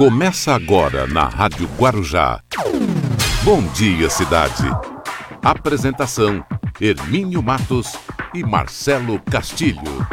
Começa agora na Rádio Guarujá. Bom dia, cidade. Apresentação: Hermínio Matos e Marcelo Castilho.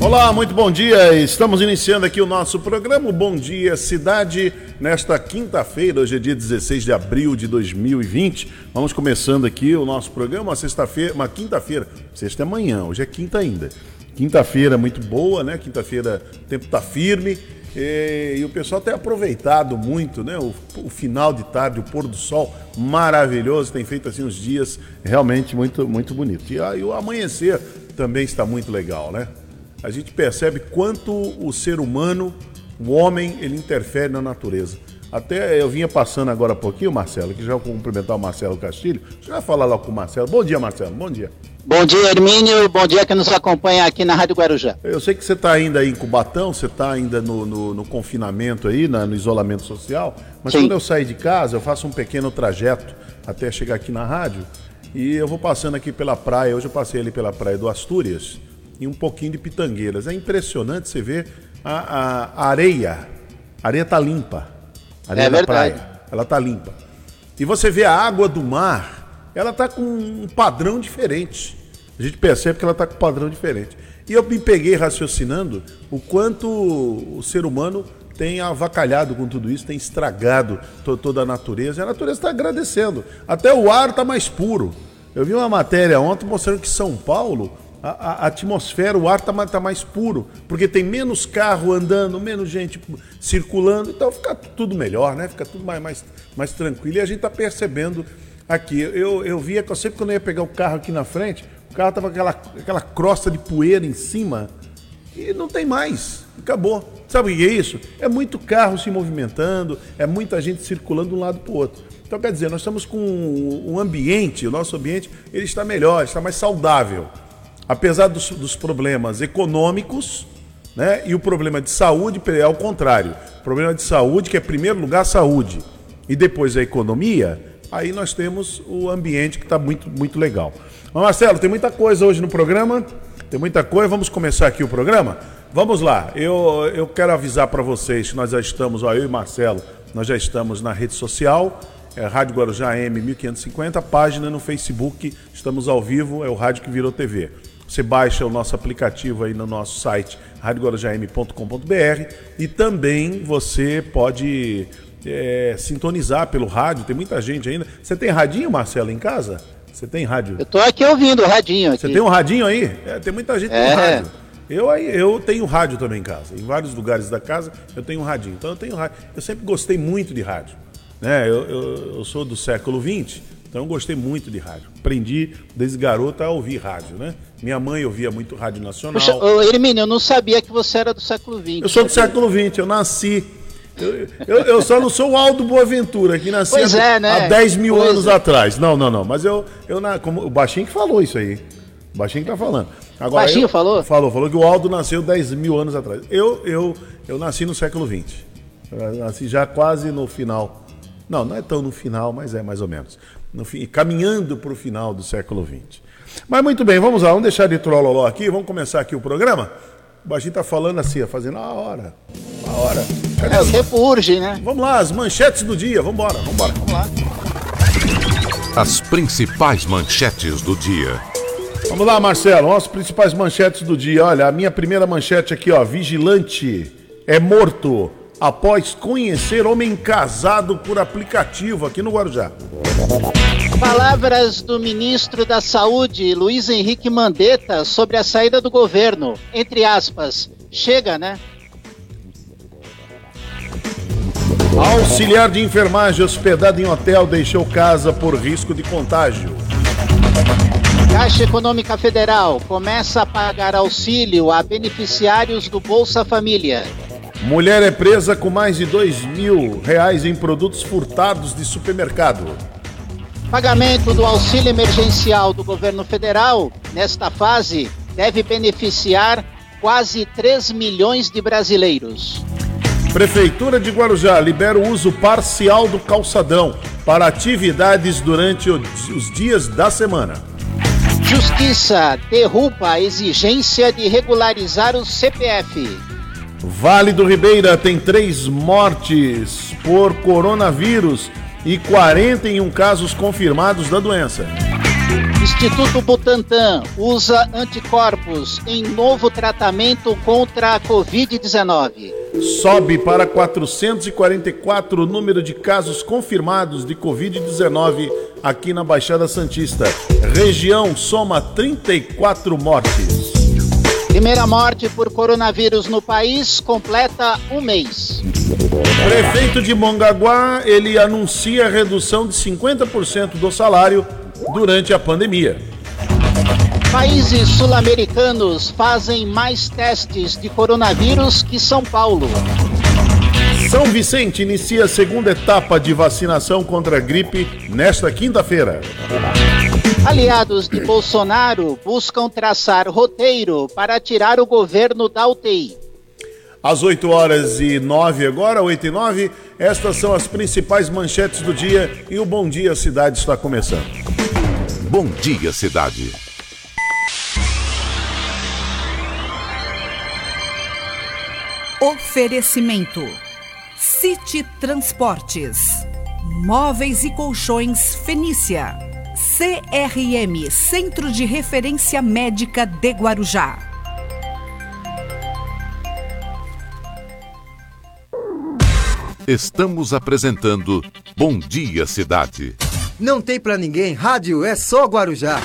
Olá, muito bom dia. Estamos iniciando aqui o nosso programa Bom Dia Cidade nesta quinta-feira, hoje é dia 16 de abril de 2020. Vamos começando aqui o nosso programa, uma sexta-feira, uma quinta-feira, sexta é amanhã, hoje é quinta ainda. Quinta-feira muito boa, né? Quinta-feira o tempo tá firme e, e, o pessoal tem aproveitado muito, né? O, o, final de tarde, o pôr do sol maravilhoso, tem feito assim uns dias realmente muito muito bonito. E, e o amanhecer também está muito legal, né? A gente percebe quanto o ser humano, o homem, ele interfere na natureza. Até eu vinha passando agora há pouquinho, Marcelo, que já vou cumprimentar o Marcelo Castilho. Já vai falar lá com o Marcelo. Bom dia, Marcelo. Bom dia. Bom dia, Hermínio. Bom dia que nos acompanha aqui na Rádio Guarujá. Eu sei que você está ainda aí em Cubatão, você está ainda no, no, no, confinamento aí, na, no isolamento social, mas Sim. quando eu sair de casa, eu faço um pequeno trajeto até chegar aqui na rádio e eu vou passando aqui pela praia. Hoje eu passei ali pela praia do Astúrias e um pouquinho de Pitangueiras. É impressionante você ver a, a, a areia. A areia tá limpa. A areia é da verdade. praia. Ela tá limpa. E você vê a água do mar ela está com um padrão diferente. A gente percebe que ela está com um padrão diferente. E eu me peguei raciocinando o quanto o ser humano tem avacalhado com tudo isso, tem estragado to toda a natureza. E a natureza está agradecendo. Até o ar está mais puro. Eu vi uma matéria ontem mostrando que São Paulo, a, a atmosfera, o ar está tá mais puro, porque tem menos carro andando, menos gente circulando, então fica tudo melhor, né? Fica tudo mais, mais, mais tranquilo. E a gente está percebendo aqui. Eu, eu via que eu sempre quando eu ia pegar o carro aqui na frente, o carro tava com aquela, aquela crosta de poeira em cima e não tem mais. Acabou. Sabe o que é isso? É muito carro se movimentando, é muita gente circulando de um lado para o outro. Então, quer dizer, nós estamos com um ambiente, o nosso ambiente, ele está melhor, está mais saudável. Apesar dos, dos problemas econômicos, né? E o problema de saúde é ao contrário. O problema de saúde, que é, primeiro lugar, a saúde, e depois a economia, aí nós temos o ambiente que está muito, muito legal. Mas Marcelo, tem muita coisa hoje no programa, tem muita coisa, vamos começar aqui o programa? Vamos lá, eu, eu quero avisar para vocês que nós já estamos, ó, eu e Marcelo, nós já estamos na rede social, é Rádio Guarujá M 1550, página no Facebook, estamos ao vivo, é o rádio que virou TV. Você baixa o nosso aplicativo aí no nosso site radioguarujam.com.br e também você pode é, sintonizar pelo rádio, tem muita gente ainda. Você tem radinho, Marcelo, em casa? Você tem rádio? Eu tô aqui ouvindo o radinho. Aqui. Você tem um radinho aí? É, tem muita gente é. com rádio. Eu, eu tenho rádio também em casa. Em vários lugares da casa eu tenho um radinho. Então eu tenho rádio. Eu sempre gostei muito de rádio. Né? Eu, eu, eu sou do século XX, então eu gostei muito de rádio. Aprendi desde garoto a ouvir rádio, né? Minha mãe ouvia muito rádio nacional. Puxa, ô, Hermínio, eu não sabia que você era do século XX. Eu sou do século XX, eu nasci eu, eu, eu, só não sou o Aldo Boaventura, que nasceu é, né? há 10 mil pois anos é. atrás. Não, não, não. Mas eu, eu na, como, o Baixinho que falou isso aí. O Baixinho que tá falando. Agora, Baixinho eu, falou? Falou, falou que o Aldo nasceu 10 mil anos atrás. Eu, eu, eu nasci no século XX. Eu nasci já quase no final. Não, não é tão no final, mas é mais ou menos. No fim, caminhando para o final do século XX. Mas muito bem, vamos lá, vamos deixar de trololó aqui, vamos começar aqui o programa. O Baixinho tá falando assim, fazendo a hora. A hora. Cadê é o tempo urge, né? Vamos lá, as manchetes do dia. Vamos embora, vamos embora. Vamos lá. As principais manchetes do dia. Vamos lá, Marcelo. As principais manchetes do dia. Olha, a minha primeira manchete aqui, ó. Vigilante é morto após conhecer homem casado por aplicativo aqui no Guarujá. Palavras do ministro da Saúde, Luiz Henrique Mandetta, sobre a saída do governo. Entre aspas, chega, né? Auxiliar de enfermagem hospedado em hotel deixou casa por risco de contágio. Caixa Econômica Federal começa a pagar auxílio a beneficiários do Bolsa Família. Mulher é presa com mais de dois mil reais em produtos furtados de supermercado. Pagamento do auxílio emergencial do governo federal, nesta fase, deve beneficiar quase 3 milhões de brasileiros. Prefeitura de Guarujá libera o uso parcial do calçadão para atividades durante os dias da semana. Justiça derruba a exigência de regularizar o CPF. Vale do Ribeira tem três mortes por coronavírus e 41 casos confirmados da doença. Instituto Butantan usa anticorpos em novo tratamento contra a Covid-19. Sobe para 444 o número de casos confirmados de Covid-19 aqui na Baixada Santista. Região soma 34 mortes. Primeira morte por coronavírus no país completa um mês. Prefeito de Mongaguá, ele anuncia redução de 50% do salário durante a pandemia. Países sul-americanos fazem mais testes de coronavírus que São Paulo. São Vicente inicia a segunda etapa de vacinação contra a gripe nesta quinta-feira. Aliados de Bolsonaro buscam traçar roteiro para tirar o governo da UTI. Às 8 horas e 9 agora, 8 e 9, estas são as principais manchetes do dia e o Bom Dia Cidade está começando. Bom Dia Cidade. Oferecimento: City Transportes, Móveis e Colchões Fenícia, CRM Centro de Referência Médica de Guarujá. Estamos apresentando Bom Dia Cidade. Não tem pra ninguém, rádio é só Guarujá.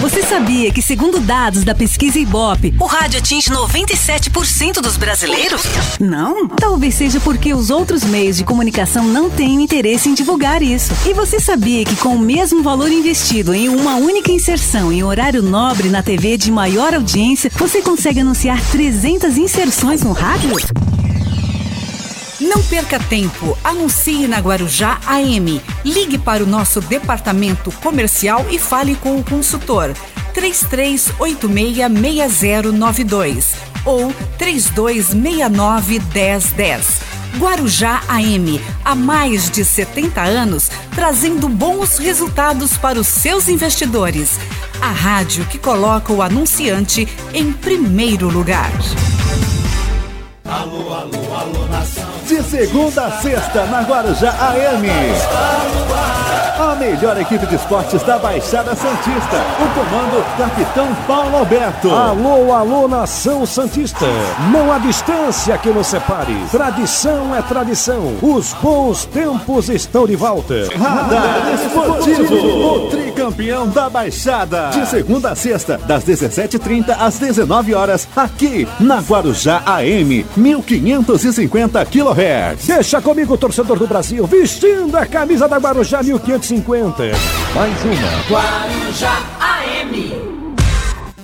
Você sabia que, segundo dados da pesquisa Ibope, o rádio atinge 97% dos brasileiros? Não? Talvez seja porque os outros meios de comunicação não têm interesse em divulgar isso. E você sabia que, com o mesmo valor investido em uma única inserção em horário nobre na TV de maior audiência, você consegue anunciar 300 inserções no rádio? Não perca tempo. Anuncie na Guarujá AM. Ligue para o nosso departamento comercial e fale com o consultor. 33866092 ou 32691010. Guarujá AM, há mais de 70 anos, trazendo bons resultados para os seus investidores. A rádio que coloca o anunciante em primeiro lugar. Alô, alô, alô, nação. De segunda a sexta, na Guarujá AM. A melhor equipe de esportes da Baixada Santista. O comando, Capitão Paulo Alberto. Alô, alô, nação Santista. Não há distância que nos separe. Tradição é tradição. Os bons tempos estão de volta. Radar Esportivo. O tricampeão da Baixada. De segunda a sexta, das 17h30 às 19 horas, aqui na Guarujá AM. 1550 kHz. Deixa comigo, torcedor do Brasil, vestindo a camisa da Guarujá 1550. Mais uma. Guarujá AM.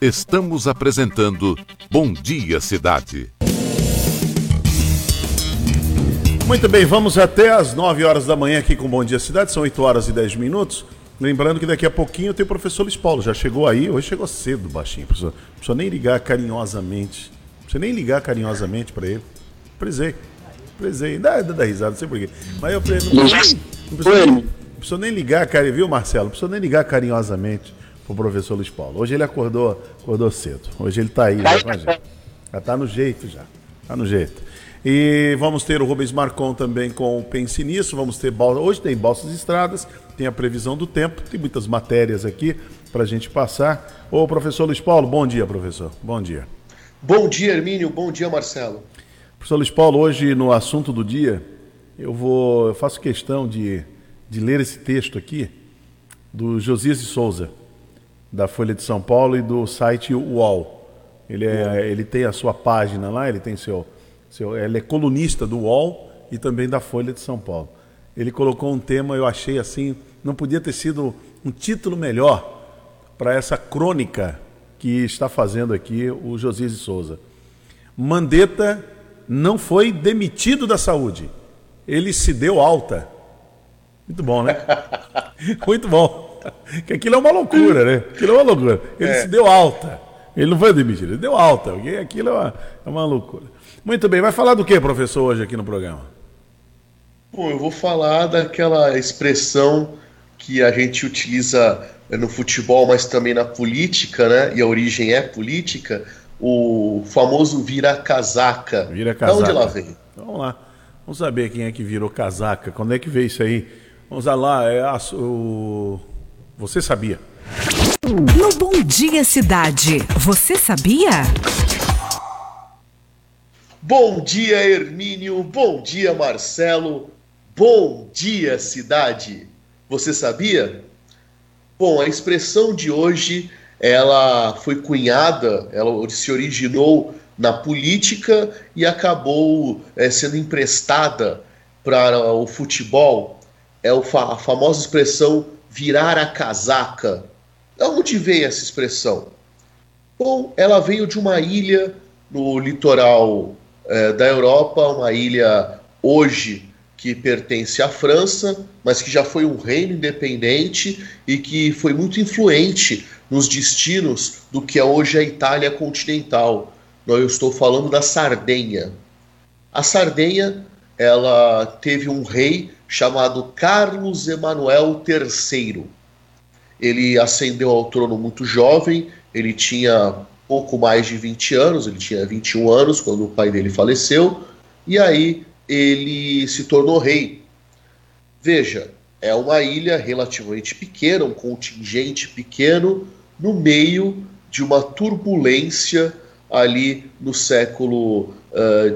Estamos apresentando Bom Dia Cidade. Muito bem, vamos até às 9 horas da manhã aqui com Bom Dia Cidade, são 8 horas e 10 minutos. Lembrando que daqui a pouquinho tem o professor Luiz Paulo, já chegou aí, hoje chegou cedo, baixinho, professor. Não precisa nem ligar carinhosamente, não precisa nem ligar carinhosamente para ele. Prezei, prezei, dá, dá, dá risada, não sei porquê. Mas eu prezei, não, precisa, não, precisa, não precisa nem ligar, cara, viu, Marcelo? Não precisa nem ligar carinhosamente pro professor Luiz Paulo. Hoje ele acordou, acordou cedo, hoje ele tá aí já com a gente. Já tá no jeito já, tá no jeito. E vamos ter o Rubens Marcon também com o Pense Nisso. Vamos ter hoje tem Balsas Estradas, tem a previsão do tempo, tem muitas matérias aqui para a gente passar. Ô professor Luiz Paulo, bom dia, professor. Bom dia. Bom dia, Hermínio. Bom dia, Marcelo. Professor Luiz Paulo, hoje no assunto do dia, eu vou, eu faço questão de, de ler esse texto aqui do Josias de Souza, da Folha de São Paulo e do site UOL. Ele, é, ele tem a sua página lá, ele tem seu ele é colunista do UOL e também da Folha de São Paulo. Ele colocou um tema, eu achei assim, não podia ter sido um título melhor para essa crônica que está fazendo aqui o Josias de Souza. Mandetta não foi demitido da saúde, ele se deu alta. Muito bom, né? Muito bom. Que aquilo é uma loucura, né? Aquilo é uma loucura. Ele é. se deu alta. Ele não foi demitido, ele deu alta, porque aquilo é uma, é uma loucura. Muito bem, vai falar do que, professor, hoje aqui no programa? Bom, eu vou falar daquela expressão que a gente utiliza no futebol, mas também na política, né? E a origem é política, o famoso vira-casaca. Vira-casaca. onde ela vem? Vamos lá. Vamos saber quem é que virou casaca. Quando é que veio isso aí? Vamos lá. É a, o... Você sabia? No Bom Dia Cidade, você sabia? Bom dia, Hermínio. Bom dia, Marcelo. Bom dia, cidade. Você sabia? Bom, a expressão de hoje, ela foi cunhada, ela se originou na política e acabou é, sendo emprestada para o futebol. É a famosa expressão virar a casaca. De onde veio essa expressão? Bom, ela veio de uma ilha no litoral é, da Europa, uma ilha hoje que pertence à França, mas que já foi um reino independente e que foi muito influente nos destinos do que é hoje a Itália continental. Eu estou falando da Sardenha. A Sardenha, ela teve um rei chamado Carlos Emanuel III. Ele ascendeu ao trono muito jovem, ele tinha pouco mais de 20 anos, ele tinha 21 anos quando o pai dele faleceu, e aí ele se tornou rei. Veja, é uma ilha relativamente pequena, um contingente pequeno, no meio de uma turbulência ali no século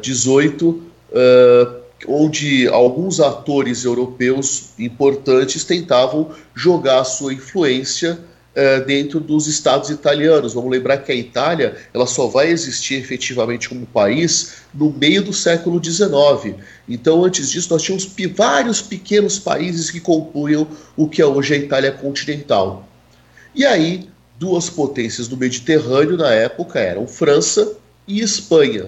XVIII, uh, uh, onde alguns atores europeus importantes tentavam jogar sua influência uh, dentro dos estados italianos. Vamos lembrar que a Itália ela só vai existir efetivamente como país no meio do século XIX. Então, antes disso, nós tínhamos vários pequenos países que compunham o que é hoje a Itália continental. E aí, duas potências do Mediterrâneo na época eram França e Espanha.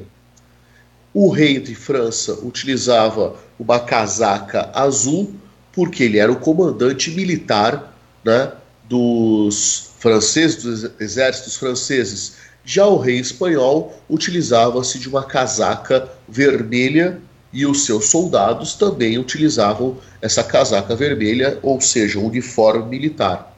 O rei de França utilizava uma casaca azul porque ele era o comandante militar né, dos franceses, dos exércitos franceses. Já o rei espanhol utilizava-se de uma casaca vermelha e os seus soldados também utilizavam essa casaca vermelha, ou seja, um uniforme militar.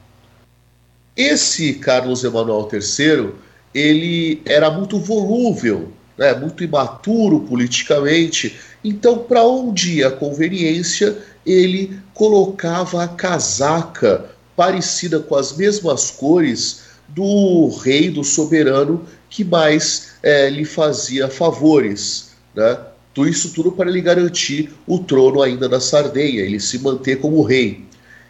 Esse Carlos Emanuel III, ele era muito volúvel, né, muito imaturo politicamente, então para onde ia a conveniência, ele colocava a casaca parecida com as mesmas cores do rei, do soberano que mais é, lhe fazia favores, né? Tudo isso tudo para lhe garantir o trono ainda da Sardenha, ele se manter como rei.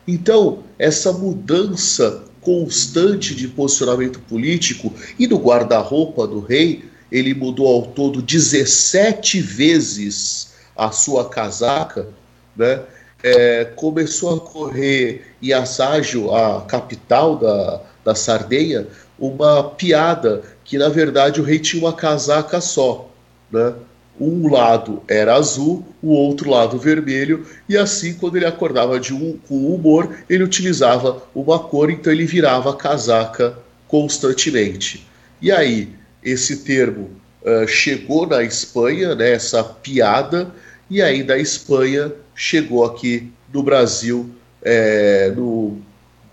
Então, essa mudança constante de posicionamento político e do guarda-roupa do rei, ele mudou ao todo 17 vezes a sua casaca, né? É, começou a correr em Asságio, a capital da, da Sardenha, uma piada que na verdade o rei tinha uma casaca só, né? um lado era azul, o outro lado vermelho, e assim, quando ele acordava de um, com humor, ele utilizava uma cor, então ele virava a casaca constantemente. E aí, esse termo uh, chegou na Espanha, né, essa piada, e aí da Espanha chegou aqui no Brasil é, no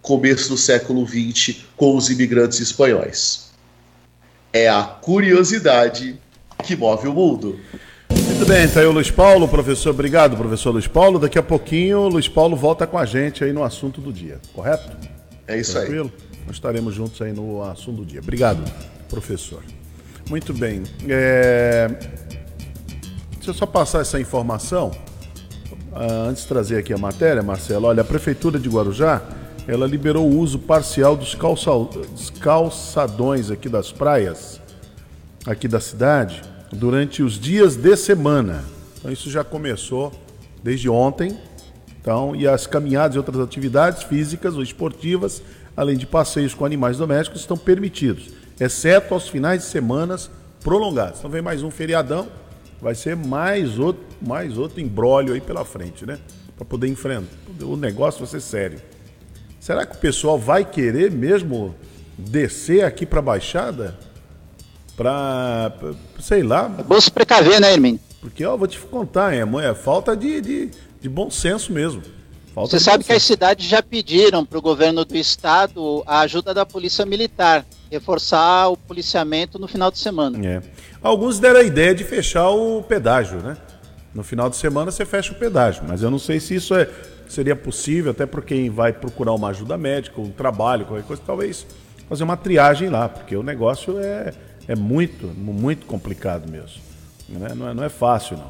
começo do século XX com os imigrantes espanhóis. É a curiosidade que move o mundo. Muito bem, tá aí o Luiz Paulo, professor. Obrigado, professor Luiz Paulo. Daqui a pouquinho o Luiz Paulo volta com a gente aí no assunto do dia, correto? É isso Tranquilo? aí. Nós estaremos juntos aí no assunto do dia. Obrigado, professor. Muito bem. É... Deixa eu só passar essa informação. Uh, antes de trazer aqui a matéria, Marcelo, olha, a Prefeitura de Guarujá, ela liberou o uso parcial dos, calça... dos calçadões aqui das praias, aqui da cidade, durante os dias de semana. Então isso já começou desde ontem. Então, e as caminhadas e outras atividades físicas ou esportivas, além de passeios com animais domésticos, estão permitidos, exceto aos finais de semanas prolongados. Então vem mais um feriadão, vai ser mais outro, mais outro embrólio aí pela frente, né? Para poder enfrentar. O negócio vai ser sério. Será que o pessoal vai querer mesmo descer aqui para a Baixada? Para, sei lá. É bom se precaver, né, Hermínio? Porque, ó, vou te contar, é, é falta de, de, de bom senso mesmo. Falta Você sabe que as cidades já pediram para o governo do estado a ajuda da polícia militar reforçar o policiamento no final de semana. É. Alguns deram a ideia de fechar o pedágio, né? No final de semana você fecha o pedágio, mas eu não sei se isso é, seria possível, até para quem vai procurar uma ajuda médica, um trabalho, qualquer coisa, talvez fazer uma triagem lá, porque o negócio é, é muito, muito complicado mesmo. Né? Não, é, não é fácil, não.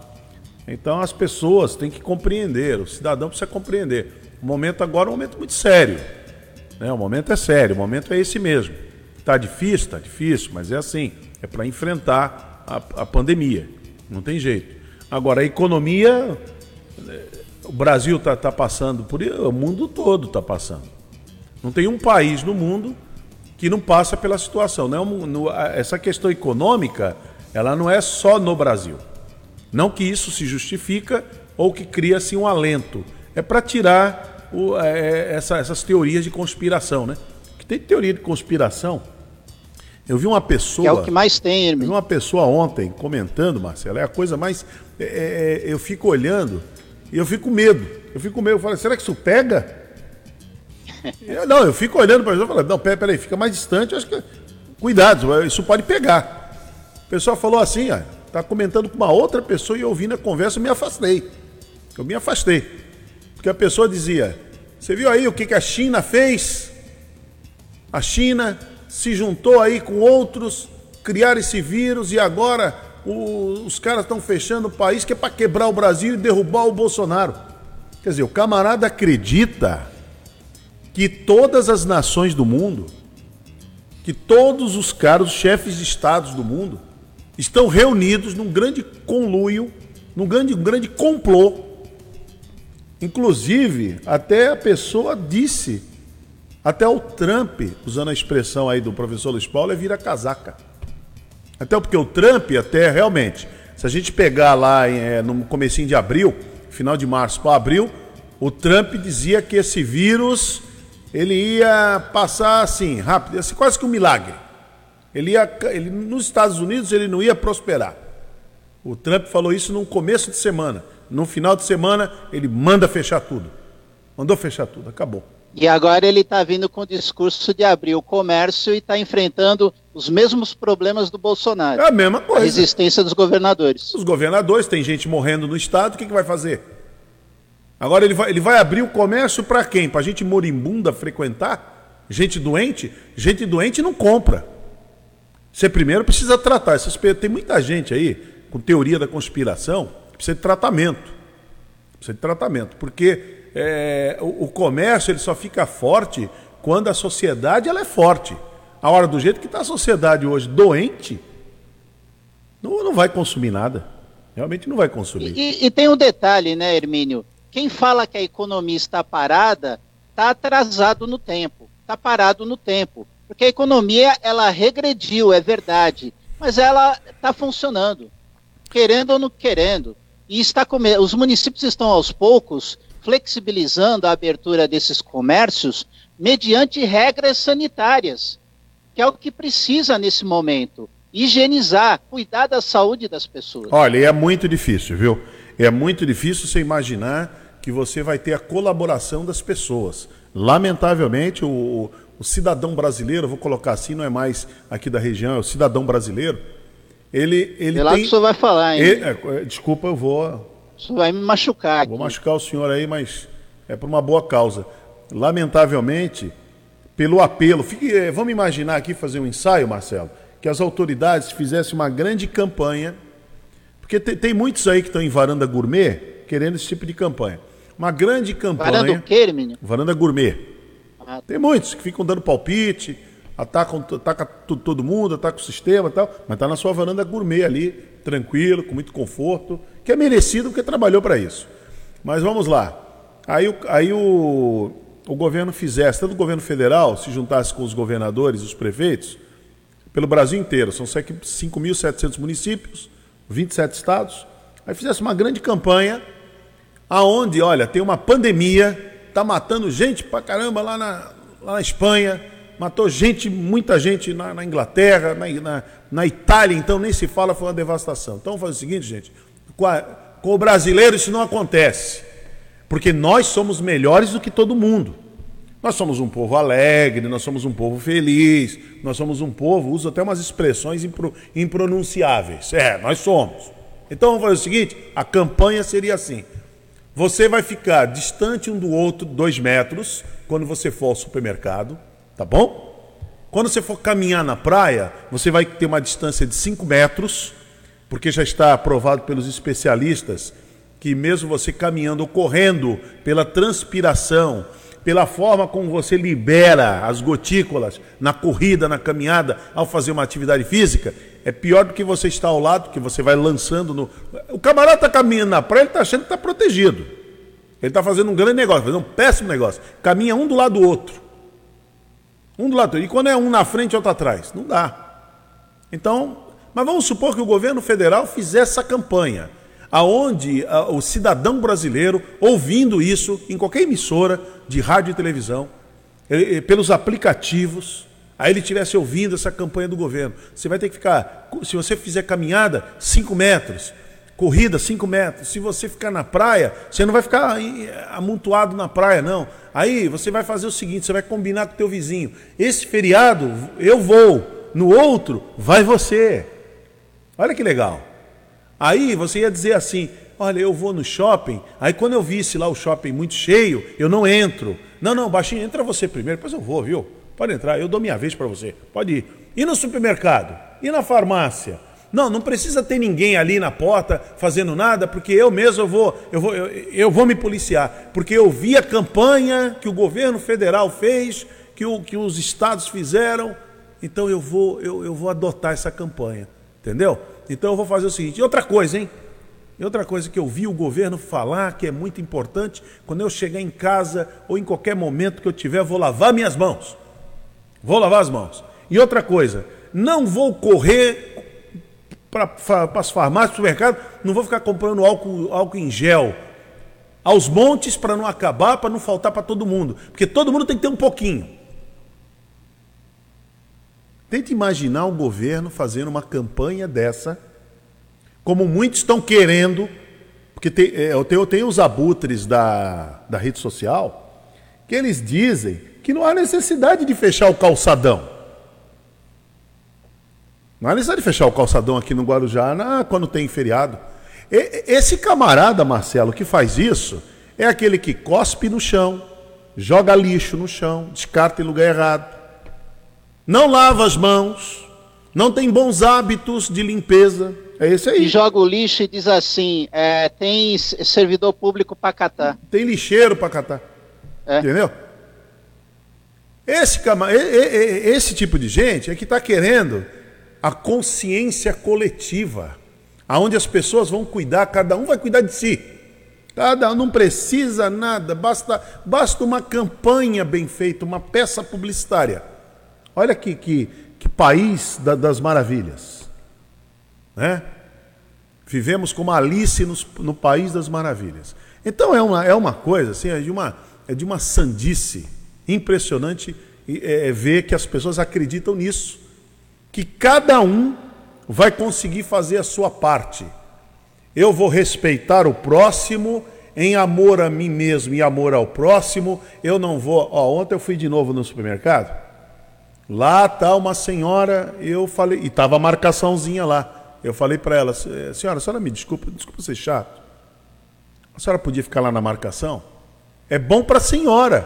Então as pessoas têm que compreender, o cidadão precisa compreender. O momento agora é um momento muito sério. Né? O momento é sério, o momento é esse mesmo. Está difícil? Está difícil, mas é assim. É para enfrentar a, a pandemia. Não tem jeito. Agora, a economia, eh, o Brasil está tá passando por isso, o mundo todo está passando. Não tem um país no mundo que não passa pela situação. Não, é essa questão econômica, ela não é só no Brasil. Não que isso se justifica ou que cria-se um alento. É para tirar o, é, essa, essas teorias de conspiração, né? Tem teoria de conspiração. Eu vi uma pessoa. Que é o que mais tem, irmão. Eu vi uma pessoa ontem comentando, Marcelo, é a coisa mais. É, é, é, eu fico olhando e eu fico com medo. Eu fico com medo. Eu falo, será que isso pega? Eu, não, eu fico olhando para a pessoa e falo, não, peraí, peraí, fica mais distante, acho que. Cuidado, isso pode pegar. O pessoal falou assim, ó, tá comentando com uma outra pessoa e ouvindo a conversa, eu me afastei. Eu me afastei. Porque a pessoa dizia, você viu aí o que, que a China fez? A China se juntou aí com outros, criaram esse vírus e agora o, os caras estão fechando o país que é para quebrar o Brasil e derrubar o Bolsonaro. Quer dizer, o camarada acredita que todas as nações do mundo, que todos os caros chefes de estados do mundo estão reunidos num grande conluio, num grande, um grande complô. Inclusive, até a pessoa disse, até o Trump, usando a expressão aí do professor Luiz Paulo, é vira casaca. Até porque o Trump, até realmente, se a gente pegar lá é, no comecinho de abril, final de março para abril, o Trump dizia que esse vírus ele ia passar assim, rápido, assim, quase que um milagre. Ele ia, ele, nos Estados Unidos ele não ia prosperar. O Trump falou isso no começo de semana. No final de semana ele manda fechar tudo. Mandou fechar tudo, acabou. E agora ele está vindo com o discurso de abrir o comércio e está enfrentando os mesmos problemas do Bolsonaro. É a mesma coisa. A resistência dos governadores. Os governadores, tem gente morrendo no estado, o que, que vai fazer? Agora ele vai, ele vai abrir o comércio para quem? Para gente moribunda frequentar? Gente doente? Gente doente não compra. Você primeiro precisa tratar. Tem muita gente aí com teoria da conspiração que precisa de tratamento. Precisa de tratamento. Porque é, o, o, comércio ele só fica forte quando a sociedade ela é forte. A hora do jeito que está a sociedade hoje doente, não, não vai consumir nada. Realmente não vai consumir. E, e tem um detalhe, né, Hermínio? Quem fala que a economia está parada está atrasado no tempo, está parado no tempo, porque a economia ela regrediu, é verdade, mas ela está funcionando, querendo ou não querendo, e está os municípios estão aos poucos flexibilizando a abertura desses comércios mediante regras sanitárias, que é o que precisa nesse momento. Higienizar, cuidar da saúde das pessoas. Olha, é muito difícil, viu? É muito difícil você imaginar que você vai ter a colaboração das pessoas. Lamentavelmente, o, o cidadão brasileiro, vou colocar assim, não é mais aqui da região, é o cidadão brasileiro. Ele, ele é lá tem... que o senhor vai falar, hein? Ele, é, desculpa, eu vou. Isso vai me machucar. Vou machucar o senhor aí, mas é por uma boa causa. Lamentavelmente, pelo apelo. Fique, é, vamos imaginar aqui fazer um ensaio, Marcelo, que as autoridades fizessem uma grande campanha, porque tem, tem muitos aí que estão em varanda gourmet querendo esse tipo de campanha. Uma grande campanha. Varanda o quê, menino? Varanda gourmet. Ah. Tem muitos que ficam dando palpite, atacam, ataca todo mundo, ataca o sistema e tal, mas está na sua varanda gourmet ali, tranquilo, com muito conforto, que é merecido porque trabalhou para isso. Mas vamos lá. Aí, aí o, o governo fizesse, tanto o governo federal se juntasse com os governadores, os prefeitos, pelo Brasil inteiro, são 5.700 municípios, 27 estados, aí fizesse uma grande campanha aonde, olha, tem uma pandemia, está matando gente pra caramba lá na, lá na Espanha, matou gente, muita gente na, na Inglaterra, na, na, na, Itália, então nem se fala, foi uma devastação. Então vamos fazer o seguinte, gente, com, a, com o brasileiro isso não acontece, porque nós somos melhores do que todo mundo. Nós somos um povo alegre, nós somos um povo feliz, nós somos um povo, usa até umas expressões impro, impronunciáveis. É, nós somos. Então vamos fazer o seguinte: a campanha seria assim. Você vai ficar distante um do outro dois metros quando você for ao supermercado, tá bom? Quando você for caminhar na praia, você vai ter uma distância de 5 metros, porque já está aprovado pelos especialistas que mesmo você caminhando ou correndo pela transpiração, pela forma como você libera as gotículas na corrida, na caminhada, ao fazer uma atividade física, é pior do que você estar ao lado, que você vai lançando no. O camarada está caminhando na praia, ele está achando que está protegido. Ele está fazendo um grande negócio, fazendo um péssimo negócio. Caminha um do lado do outro. Um do lado do outro. E quando é um na frente outro atrás? Não dá. Então, mas vamos supor que o governo federal fizesse essa campanha aonde a, o cidadão brasileiro, ouvindo isso em qualquer emissora de rádio e televisão, ele, pelos aplicativos, aí ele estivesse ouvindo essa campanha do governo. Você vai ter que ficar, se você fizer caminhada, 5 metros, corrida 5 metros. Se você ficar na praia, você não vai ficar amontoado na praia, não. Aí você vai fazer o seguinte: você vai combinar com o teu vizinho. Esse feriado eu vou, no outro vai você. Olha que legal. Aí você ia dizer assim: olha, eu vou no shopping, aí quando eu visse lá o shopping muito cheio, eu não entro. Não, não, baixinho, entra você primeiro, depois eu vou, viu? Pode entrar, eu dou minha vez para você. Pode ir. E no supermercado? E na farmácia? Não, não precisa ter ninguém ali na porta fazendo nada, porque eu mesmo vou, eu vou, eu, eu vou me policiar, porque eu vi a campanha que o governo federal fez, que, o, que os estados fizeram, então eu vou, eu, eu vou adotar essa campanha, entendeu? Então eu vou fazer o seguinte. E outra coisa, hein? E outra coisa que eu vi o governo falar que é muito importante, quando eu chegar em casa ou em qualquer momento que eu tiver, eu vou lavar minhas mãos. Vou lavar as mãos. E outra coisa, não vou correr para as farmácias, supermercado, não vou ficar comprando álcool, álcool em gel aos montes para não acabar, para não faltar para todo mundo. Porque todo mundo tem que ter um pouquinho. Tente imaginar o governo fazendo uma campanha dessa, como muitos estão querendo, porque tem, é, eu, tenho, eu tenho os abutres da, da rede social, que eles dizem que não há necessidade de fechar o calçadão. Não há necessidade de fechar o calçadão aqui no Guarujá quando tem feriado. E, esse camarada, Marcelo, que faz isso, é aquele que cospe no chão, joga lixo no chão, descarta em lugar errado não lava as mãos, não tem bons hábitos de limpeza. É esse aí. E joga o lixo e diz assim: é, tem servidor público para catar. Tem lixeiro para catar. É. Entendeu? Esse, esse tipo de gente é que está querendo a consciência coletiva, aonde as pessoas vão cuidar, cada um vai cuidar de si. Cada um não precisa nada, basta, basta uma campanha bem feita, uma peça publicitária. Olha que, que, que país da, das maravilhas. Né? Vivemos como Alice no país das maravilhas. Então é uma, é uma coisa, assim, é de uma, é de uma sandice impressionante é, é ver que as pessoas acreditam nisso. Que cada um vai conseguir fazer a sua parte. Eu vou respeitar o próximo em amor a mim mesmo e amor ao próximo. Eu não vou. Ó, ontem eu fui de novo no supermercado. Lá está uma senhora, eu falei, e estava a marcaçãozinha lá. Eu falei para ela, senhora, a senhora me desculpa, desculpa ser chato. A senhora podia ficar lá na marcação? É bom para a senhora.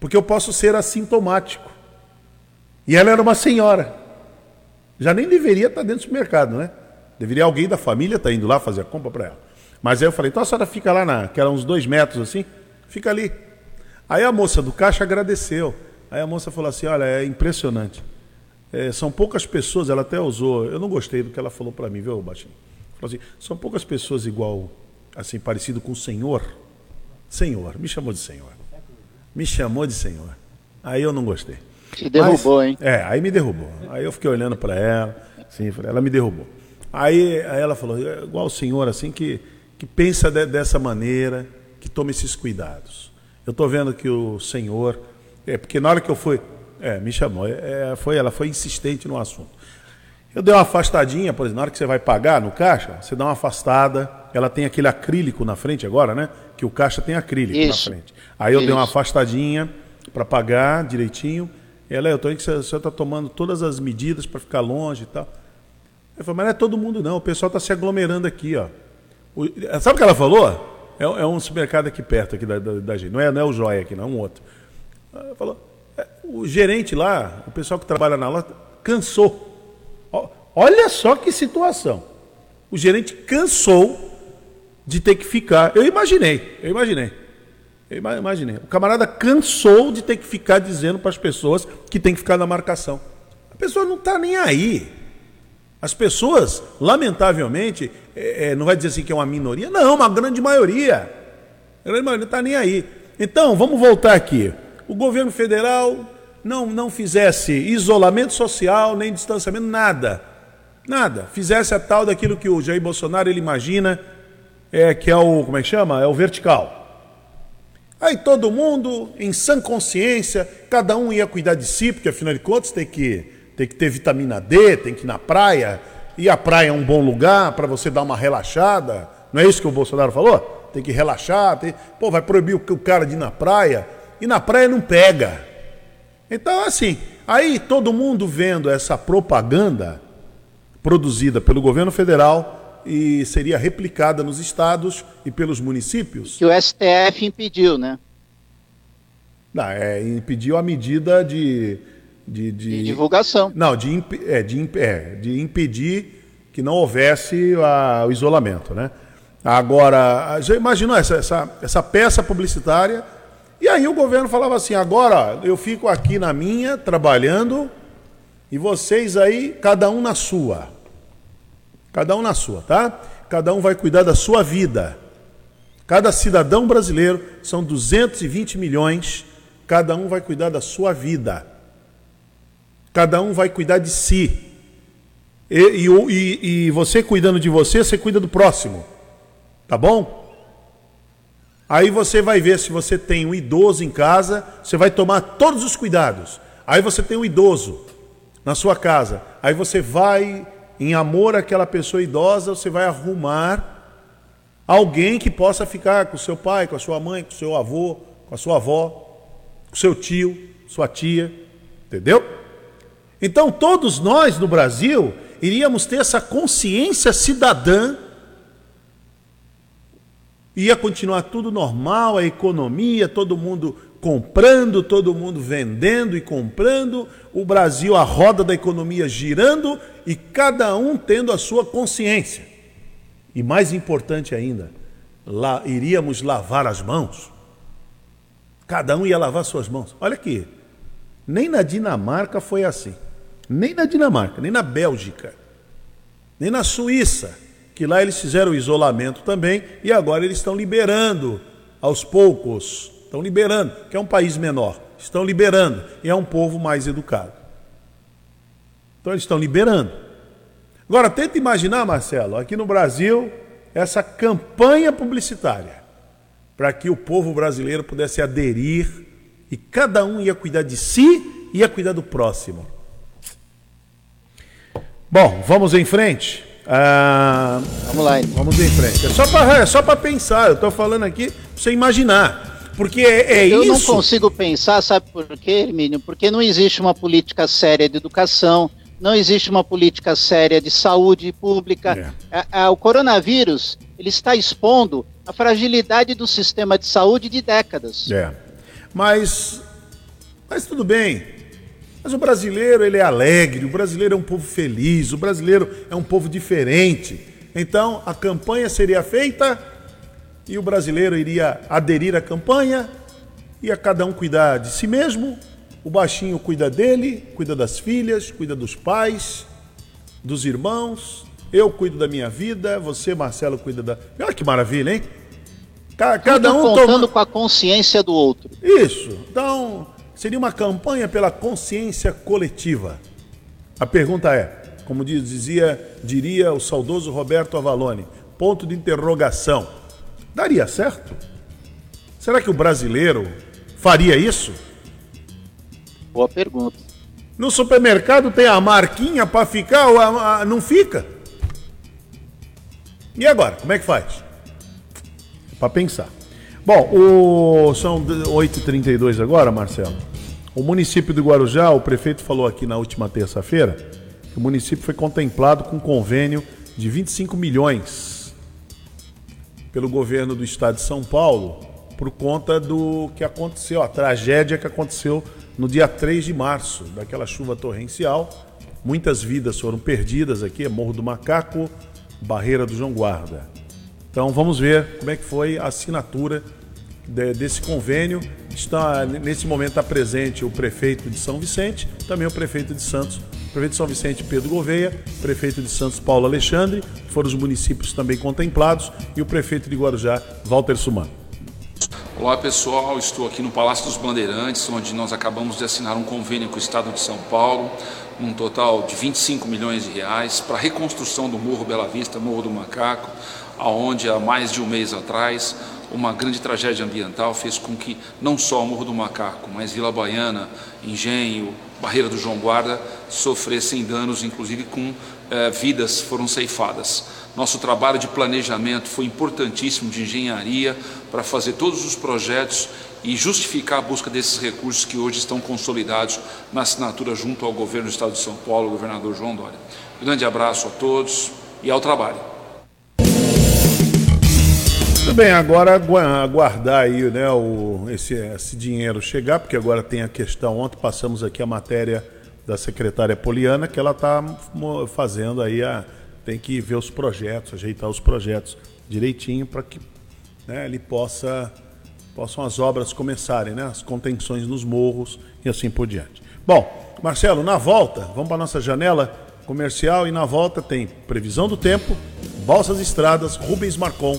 Porque eu posso ser assintomático. E ela era uma senhora. Já nem deveria estar dentro do supermercado, né? Deveria alguém da família estar indo lá fazer a compra para ela. Mas aí eu falei, então a senhora fica lá, na, que era uns dois metros assim, fica ali. Aí a moça do caixa agradeceu. Aí a moça falou assim: olha, é impressionante. É, são poucas pessoas, ela até usou, eu não gostei do que ela falou para mim, viu, Baixinho? Falou assim: são poucas pessoas igual, assim, parecido com o Senhor. Senhor, me chamou de Senhor. Me chamou de Senhor. Aí eu não gostei. Te derrubou, Mas, hein? É, aí me derrubou. Aí eu fiquei olhando para ela, sim, ela me derrubou. Aí, aí ela falou: é igual o Senhor, assim, que, que pensa de, dessa maneira, que toma esses cuidados. Eu estou vendo que o Senhor é, porque na hora que eu fui. É, me chamou. É, é, foi, ela foi insistente no assunto. Eu dei uma afastadinha, por exemplo, na hora que você vai pagar no caixa, você dá uma afastada. Ela tem aquele acrílico na frente agora, né? Que o caixa tem acrílico Isso. na frente. Aí eu dei uma Isso. afastadinha para pagar direitinho. Ela, eu tô vendo que você está tomando todas as medidas para ficar longe e tal. Eu falei, mas não é todo mundo não, o pessoal está se aglomerando aqui, ó. O- sabe o que ela falou? É, é um supermercado aqui perto aqui da, da, da gente. Não é, não é o Joia aqui, não, é um outro. Ela falou, é, o gerente lá, o pessoal que trabalha na loja, cansou. Olha só que situação. O gerente cansou de ter que ficar. Eu imaginei, eu imaginei. Eu ima- imaginei. O camarada cansou de ter que ficar dizendo para as pessoas que tem que ficar na marcação. A pessoa não está nem aí. As pessoas, lamentavelmente, é, é, não vai dizer assim que é uma minoria, não, uma grande maioria. A grande maioria não está nem aí. Então, vamos voltar aqui. O governo federal não, não fizesse isolamento social, nem distanciamento, nada. Nada. Fizesse a tal daquilo que o Jair Bolsonaro ele imagina, é, que é o, como é que chama? É o vertical. Aí todo mundo, em sã consciência, cada um ia cuidar de si, porque afinal de contas tem que, tem que ter vitamina D, tem que ir na praia. E a praia é um bom lugar para você dar uma relaxada. Não é isso que o Bolsonaro falou? Tem que relaxar. Tem... Pô, vai proibir o cara de ir na praia. E na praia não pega. Então, assim, aí todo mundo vendo essa propaganda produzida pelo governo federal e seria replicada nos estados e pelos municípios. Que o STF impediu, né? Não, é, impediu a medida de. De, de- De divulgação. Não, de, imp- é, de, é, de impedir que não houvesse a- o isolamento, né? Agora, já imaginou essa, essa, essa peça publicitária? E aí o governo falava assim: agora eu fico aqui na minha, trabalhando, e vocês aí, cada um na sua. Cada um na sua, tá? Cada um vai cuidar da sua vida. Cada cidadão brasileiro são 220 milhões, cada um vai cuidar da sua vida. Cada um vai cuidar de si. E, e- e você cuidando de você, você cuida do próximo. Tá bom? Aí você vai ver se você tem um idoso em casa, você vai tomar todos os cuidados. Aí você tem um idoso na sua casa. Aí você vai, em amor àquela pessoa idosa, você vai arrumar alguém que possa ficar com seu pai, com a sua mãe, com seu avô, com a sua avó, com seu tio, sua tia. Entendeu? Então todos nós no Brasil iríamos ter essa consciência cidadã ia continuar tudo normal, a economia, todo mundo comprando, todo mundo vendendo e comprando, o Brasil, a roda da economia girando e cada um tendo a sua consciência. E mais importante ainda, lá iríamos lavar as mãos. Cada um ia lavar suas mãos. Olha aqui, nem na Dinamarca foi assim. Nem na Dinamarca, nem na Bélgica, nem na Suíça, que lá eles fizeram o isolamento também e agora eles estão liberando aos poucos. Estão liberando, que é um país menor. Estão liberando e é um povo mais educado. Então eles estão liberando. Agora tenta imaginar, Marcelo, aqui no Brasil, essa campanha publicitária para que o povo brasileiro pudesse aderir e cada um ia cuidar de si e ia cuidar do próximo. Bom, vamos em frente. Ah, Vamos lá. vamos em frente. É só para é só para pensar. Eu estou falando aqui para você imaginar, porque é, é Eu não isso. consigo pensar, sabe por quê, Hermínio? Porque não existe uma política séria de educação, não existe uma política séria de saúde pública. A- a- o coronavírus ele está expondo a fragilidade do sistema de saúde de décadas. É. Mas, mas tudo bem. Mas o brasileiro ele é alegre, o brasileiro é um povo feliz, o brasileiro é um povo diferente. Então a campanha seria feita e o brasileiro iria aderir à campanha, ia cada um cuidar de si mesmo. O baixinho cuida dele, cuida das filhas, cuida dos pais, dos irmãos. Eu cuido da minha vida, você, Marcelo, cuida da. Olha que maravilha, hein? Ca- Cada um contando toma... com a consciência do outro. Isso. Então, seria uma campanha pela consciência coletiva. A pergunta é, como diz- dizia, diria o saudoso Roberto Avalone, ponto de interrogação. Daria certo? Será que o brasileiro faria isso? Boa pergunta. No supermercado tem a marquinha para ficar ou a, a, não fica? E agora, como é que faz? Para pensar. Bom, o... são 8h32 agora, Marcelo. O município do Guarujá, o prefeito falou aqui na última terça-feira, que o município foi contemplado com um convênio de 25 milhões pelo governo do estado de São Paulo por conta do que aconteceu, a tragédia que aconteceu no dia 3 de março, daquela chuva torrencial. Muitas vidas foram perdidas aqui, é Morro do Macaco, Barreira do João Guarda. Então vamos ver como é que foi a assinatura de, desse convênio. Está nesse momento está presente o prefeito de São Vicente, também o prefeito de Santos, prefeito de São Vicente Pedro Gouveia, prefeito de Santos Paulo Alexandre, foram os municípios também contemplados e o prefeito de Guarujá Walter Sumano. Olá pessoal, estou aqui no Palácio dos Bandeirantes, onde nós acabamos de assinar um convênio com o Estado de São Paulo, um total de 25 milhões de reais para a reconstrução do Morro Bela Vista, Morro do Macaco, aonde há mais de um mês atrás uma grande tragédia ambiental fez com que não só o Morro do Macaco, mas Vila Baiana, Engenho, Barreira do João Guarda sofressem danos, inclusive com eh, vidas foram ceifadas. Nosso trabalho de planejamento foi importantíssimo, de engenharia, para fazer todos os projetos e justificar a busca desses recursos que hoje estão consolidados na assinatura junto ao governo do Estado de São Paulo, governador João Dória. grande abraço a todos e ao trabalho. Muito bem, agora aguardar aí né, o, esse, esse dinheiro chegar, porque agora tem a questão, ontem passamos aqui a matéria da secretária Poliana, que ela está fazendo aí a. Tem que ver os projetos, ajeitar os projetos direitinho para que né, ele possa possam as obras começarem, né? As contenções nos morros e assim por diante. Bom, Marcelo, na volta, vamos para nossa janela comercial e na volta tem previsão do tempo, Balsas Estradas, Rubens Marcon.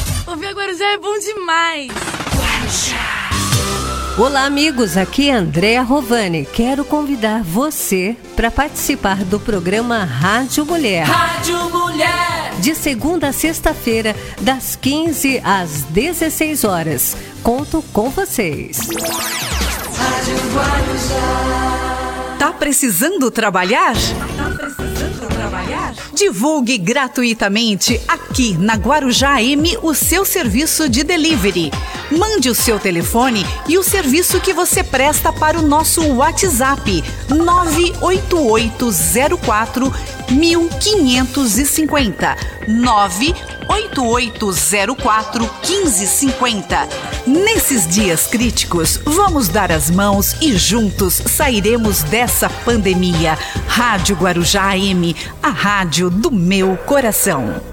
Ouvir Guarujá é bom demais. Guarujá. Olá, amigos. Aqui é Andréa Rovani. Quero convidar você para participar do programa Rádio Mulher. Rádio Mulher. De segunda a sexta-feira, das 15 às 16 horas. Conto com vocês. Rádio Guarujá. Tá precisando trabalhar? Tá precisando trabalhar? Divulgue gratuitamente aqui na Guarujá M o seu serviço de delivery. Mande o seu telefone e o serviço que você presta para o nosso WhatsApp 98804 1550 98804 1550. Nesses dias críticos, vamos dar as mãos e juntos sairemos dessa pandemia. Rádio Guarujá AM, a rádio do meu coração.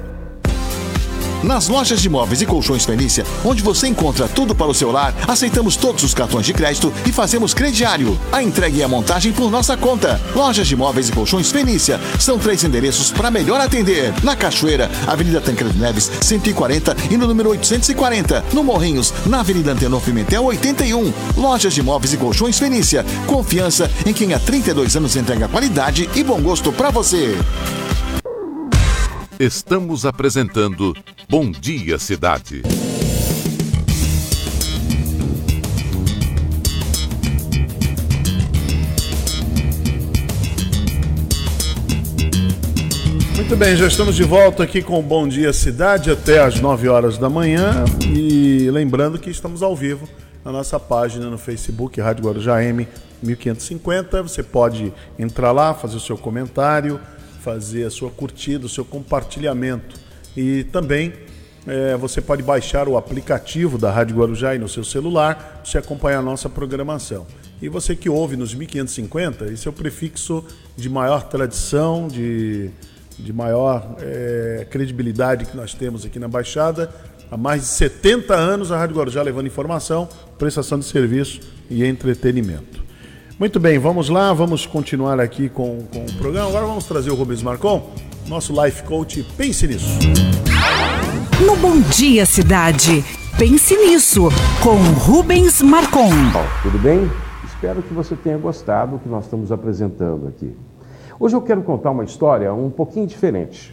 Nas lojas de móveis e colchões Fenícia, onde você encontra tudo para o seu lar, aceitamos todos os cartões de crédito e fazemos crediário. A entrega e a montagem por nossa conta. Lojas de móveis e colchões Fenícia. São três endereços para melhor atender. Na Cachoeira, Avenida Tancredo Neves, 140 e no número 840. No Morrinhos, na Avenida Antenor Pimentel, 81. Lojas de móveis e colchões Fenícia. Confiança em quem há 32 anos entrega qualidade e bom gosto para você. Estamos apresentando Bom Dia Cidade. Muito bem, já estamos de volta aqui com Bom Dia Cidade até às 9 horas da manhã. E lembrando que estamos ao vivo na nossa página no Facebook, Rádio Guarujá M 1550. Você pode entrar lá, fazer o seu comentário, fazer a sua curtida, o seu compartilhamento. E também é, você pode baixar o aplicativo da Rádio Guarujá aí no seu celular você acompanhar a nossa programação. E você que ouve nos 1550, esse é o prefixo de maior tradição, de, de maior é, credibilidade que nós temos aqui na Baixada. Há mais de 70 anos a Rádio Guarujá levando informação, prestação de serviço e entretenimento. Muito bem, vamos lá, vamos continuar aqui com, com o programa. Agora vamos trazer o Rubens Marcon, nosso life coach. Pense nisso. No Bom Dia Cidade, pense nisso, com Rubens Marcon. Tudo bem? Espero que você tenha gostado do que nós estamos apresentando aqui. Hoje eu quero contar uma história um pouquinho diferente,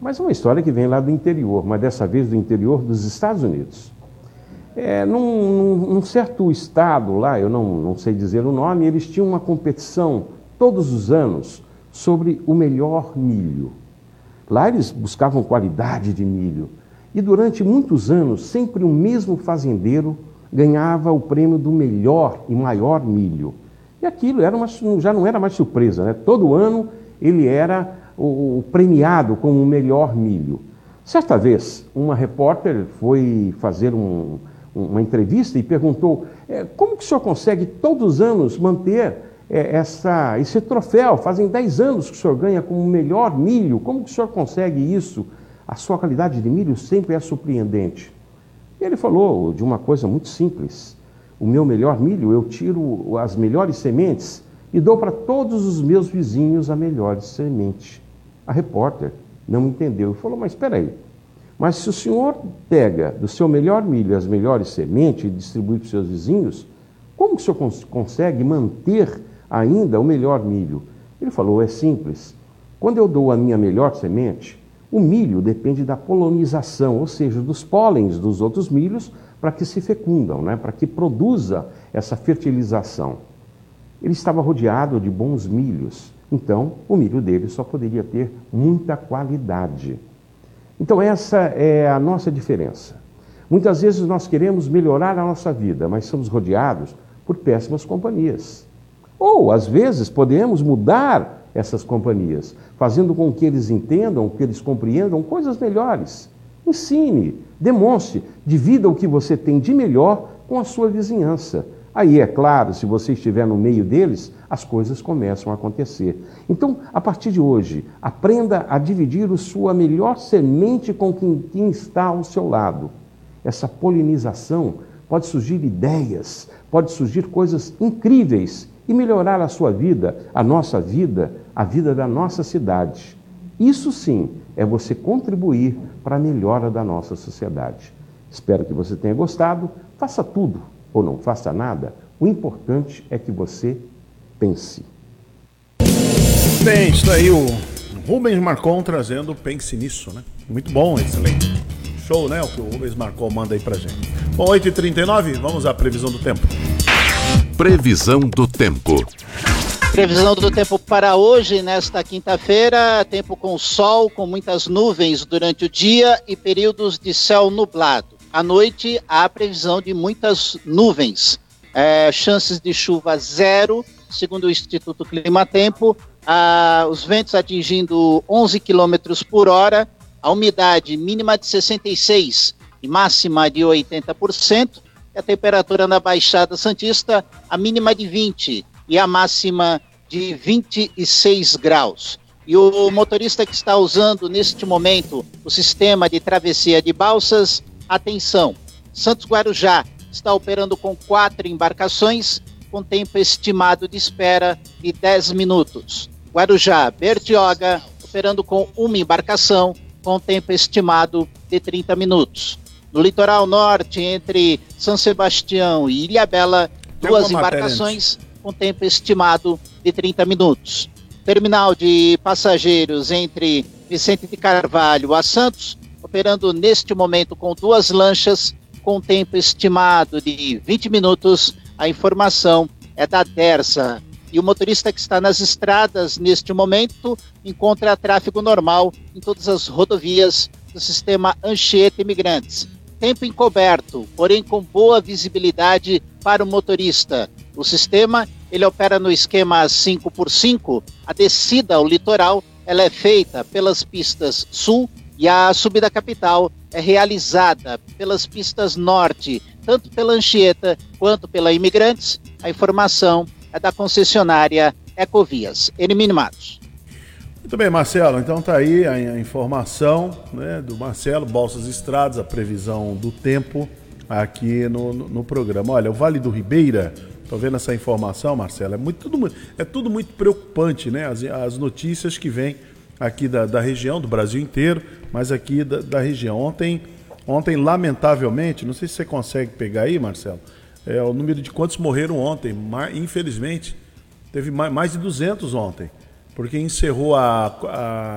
mas uma história que vem lá do interior, mas dessa vez do interior dos Estados Unidos. É, num, num, certo estado lá, eu não, não sei dizer o nome, eles tinham uma competição todos os anos sobre o melhor milho. Lá eles buscavam qualidade de milho. E durante muitos anos, sempre o mesmo fazendeiro ganhava o prêmio do melhor e maior milho. E aquilo era uma, já não era mais surpresa, né? Todo ano ele era o, o premiado como o melhor milho. Certa vez, uma repórter foi fazer um, uma entrevista e perguntou é, como que o senhor consegue todos os anos manter é, essa, esse troféu? Fazem 10 anos que o senhor ganha como melhor milho, como que o senhor consegue isso? A sua qualidade de milho sempre é surpreendente. E ele falou de uma coisa muito simples. O meu melhor milho, eu tiro as melhores sementes e dou para todos os meus vizinhos a melhor semente. A repórter não entendeu e falou: Mas espera aí, mas se o senhor pega do seu melhor milho as melhores sementes e distribui para os seus vizinhos, como que o senhor cons consegue manter ainda o melhor milho? Ele falou: é simples. Quando eu dou a minha melhor semente, o milho depende da polonização, ou seja, dos pólens dos outros milhos para que se fecundam, né? para que produza essa fertilização. Ele estava rodeado de bons milhos, então o milho dele só poderia ter muita qualidade. Então, essa é a nossa diferença. Muitas vezes nós queremos melhorar a nossa vida, mas somos rodeados por péssimas companhias. Ou, às vezes, podemos mudar essas companhias, fazendo com que eles entendam, que eles compreendam coisas melhores. Ensine, demonstre, divida o que você tem de melhor com a sua vizinhança. Aí, é claro, se você estiver no meio deles, as coisas começam a acontecer. Então, a partir de hoje, aprenda a dividir a sua melhor semente com quem, está ao seu lado. Essa polinização pode surgir ideias, pode surgir coisas incríveis e melhorar a sua vida, a nossa vida, a vida da nossa cidade. Isso sim é você contribuir para a melhora da nossa sociedade. Espero que você tenha gostado. Faça tudo ou não faça nada, o importante é que você pense. Bem, isso aí o Rubens Marcon trazendo Pense Nisso, né? Muito bom, excelente. Show, né? O que o Rubens Marcon manda aí pra gente. Bom, 8h39, vamos à previsão do tempo. Previsão do tempo. Previsão do tempo para hoje, nesta quinta-feira, tempo com sol, com muitas nuvens durante o dia e períodos de céu nublado. À noite, há previsão de muitas nuvens. É, chances de chuva zero, segundo o Instituto Climatempo. Ah, os ventos atingindo 11 km por hora. A umidade mínima de 66% e máxima de 80%. E a temperatura na Baixada Santista, a mínima de 20% e a máxima de 26 graus. E o motorista que está usando neste momento o sistema de travessia de balsas Atenção, Santos Guarujá está operando com quatro embarcações, com tempo estimado de espera de 10 minutos. Guarujá, Bertioga, operando com uma embarcação, com tempo estimado de 30 minutos. No litoral norte, entre São Sebastião e Ilhabela, duas embarcações com tempo estimado de 30 minutos. Terminal de passageiros entre Vicente de Carvalho a Santos, operando neste momento com duas lanchas, com tempo estimado de 20 minutos. A informação é da Dersa. E o motorista que está nas estradas neste momento encontra tráfego normal em todas as rodovias do sistema Anchieta Imigrantes. Tempo encoberto, porém com boa visibilidade para o motorista. O sistema ele opera no esquema 5x5. A descida ao litoral ela é feita pelas pistas sul e a subida capital é realizada pelas pistas norte, tanto pela Anchieta quanto pela Imigrantes. A informação é da concessionária Ecovias. Hermínio Matos. Muito bem, Marcelo. Então tá aí a, informação né, do Marcelo, Bolsas Estradas, a previsão do tempo aqui no, no, no, programa. Olha, o Vale do Ribeira Tô vendo essa informação, Marcelo. É, muito, tudo, é tudo muito preocupante, né? As, as notícias que vêm aqui da, da região, do Brasil inteiro, mas aqui da, da região. Ontem, ontem, lamentavelmente, não sei se você consegue pegar aí, Marcelo, é o número de quantos morreram ontem. Mas, infelizmente, teve mais, mais de 200 ontem, porque encerrou a,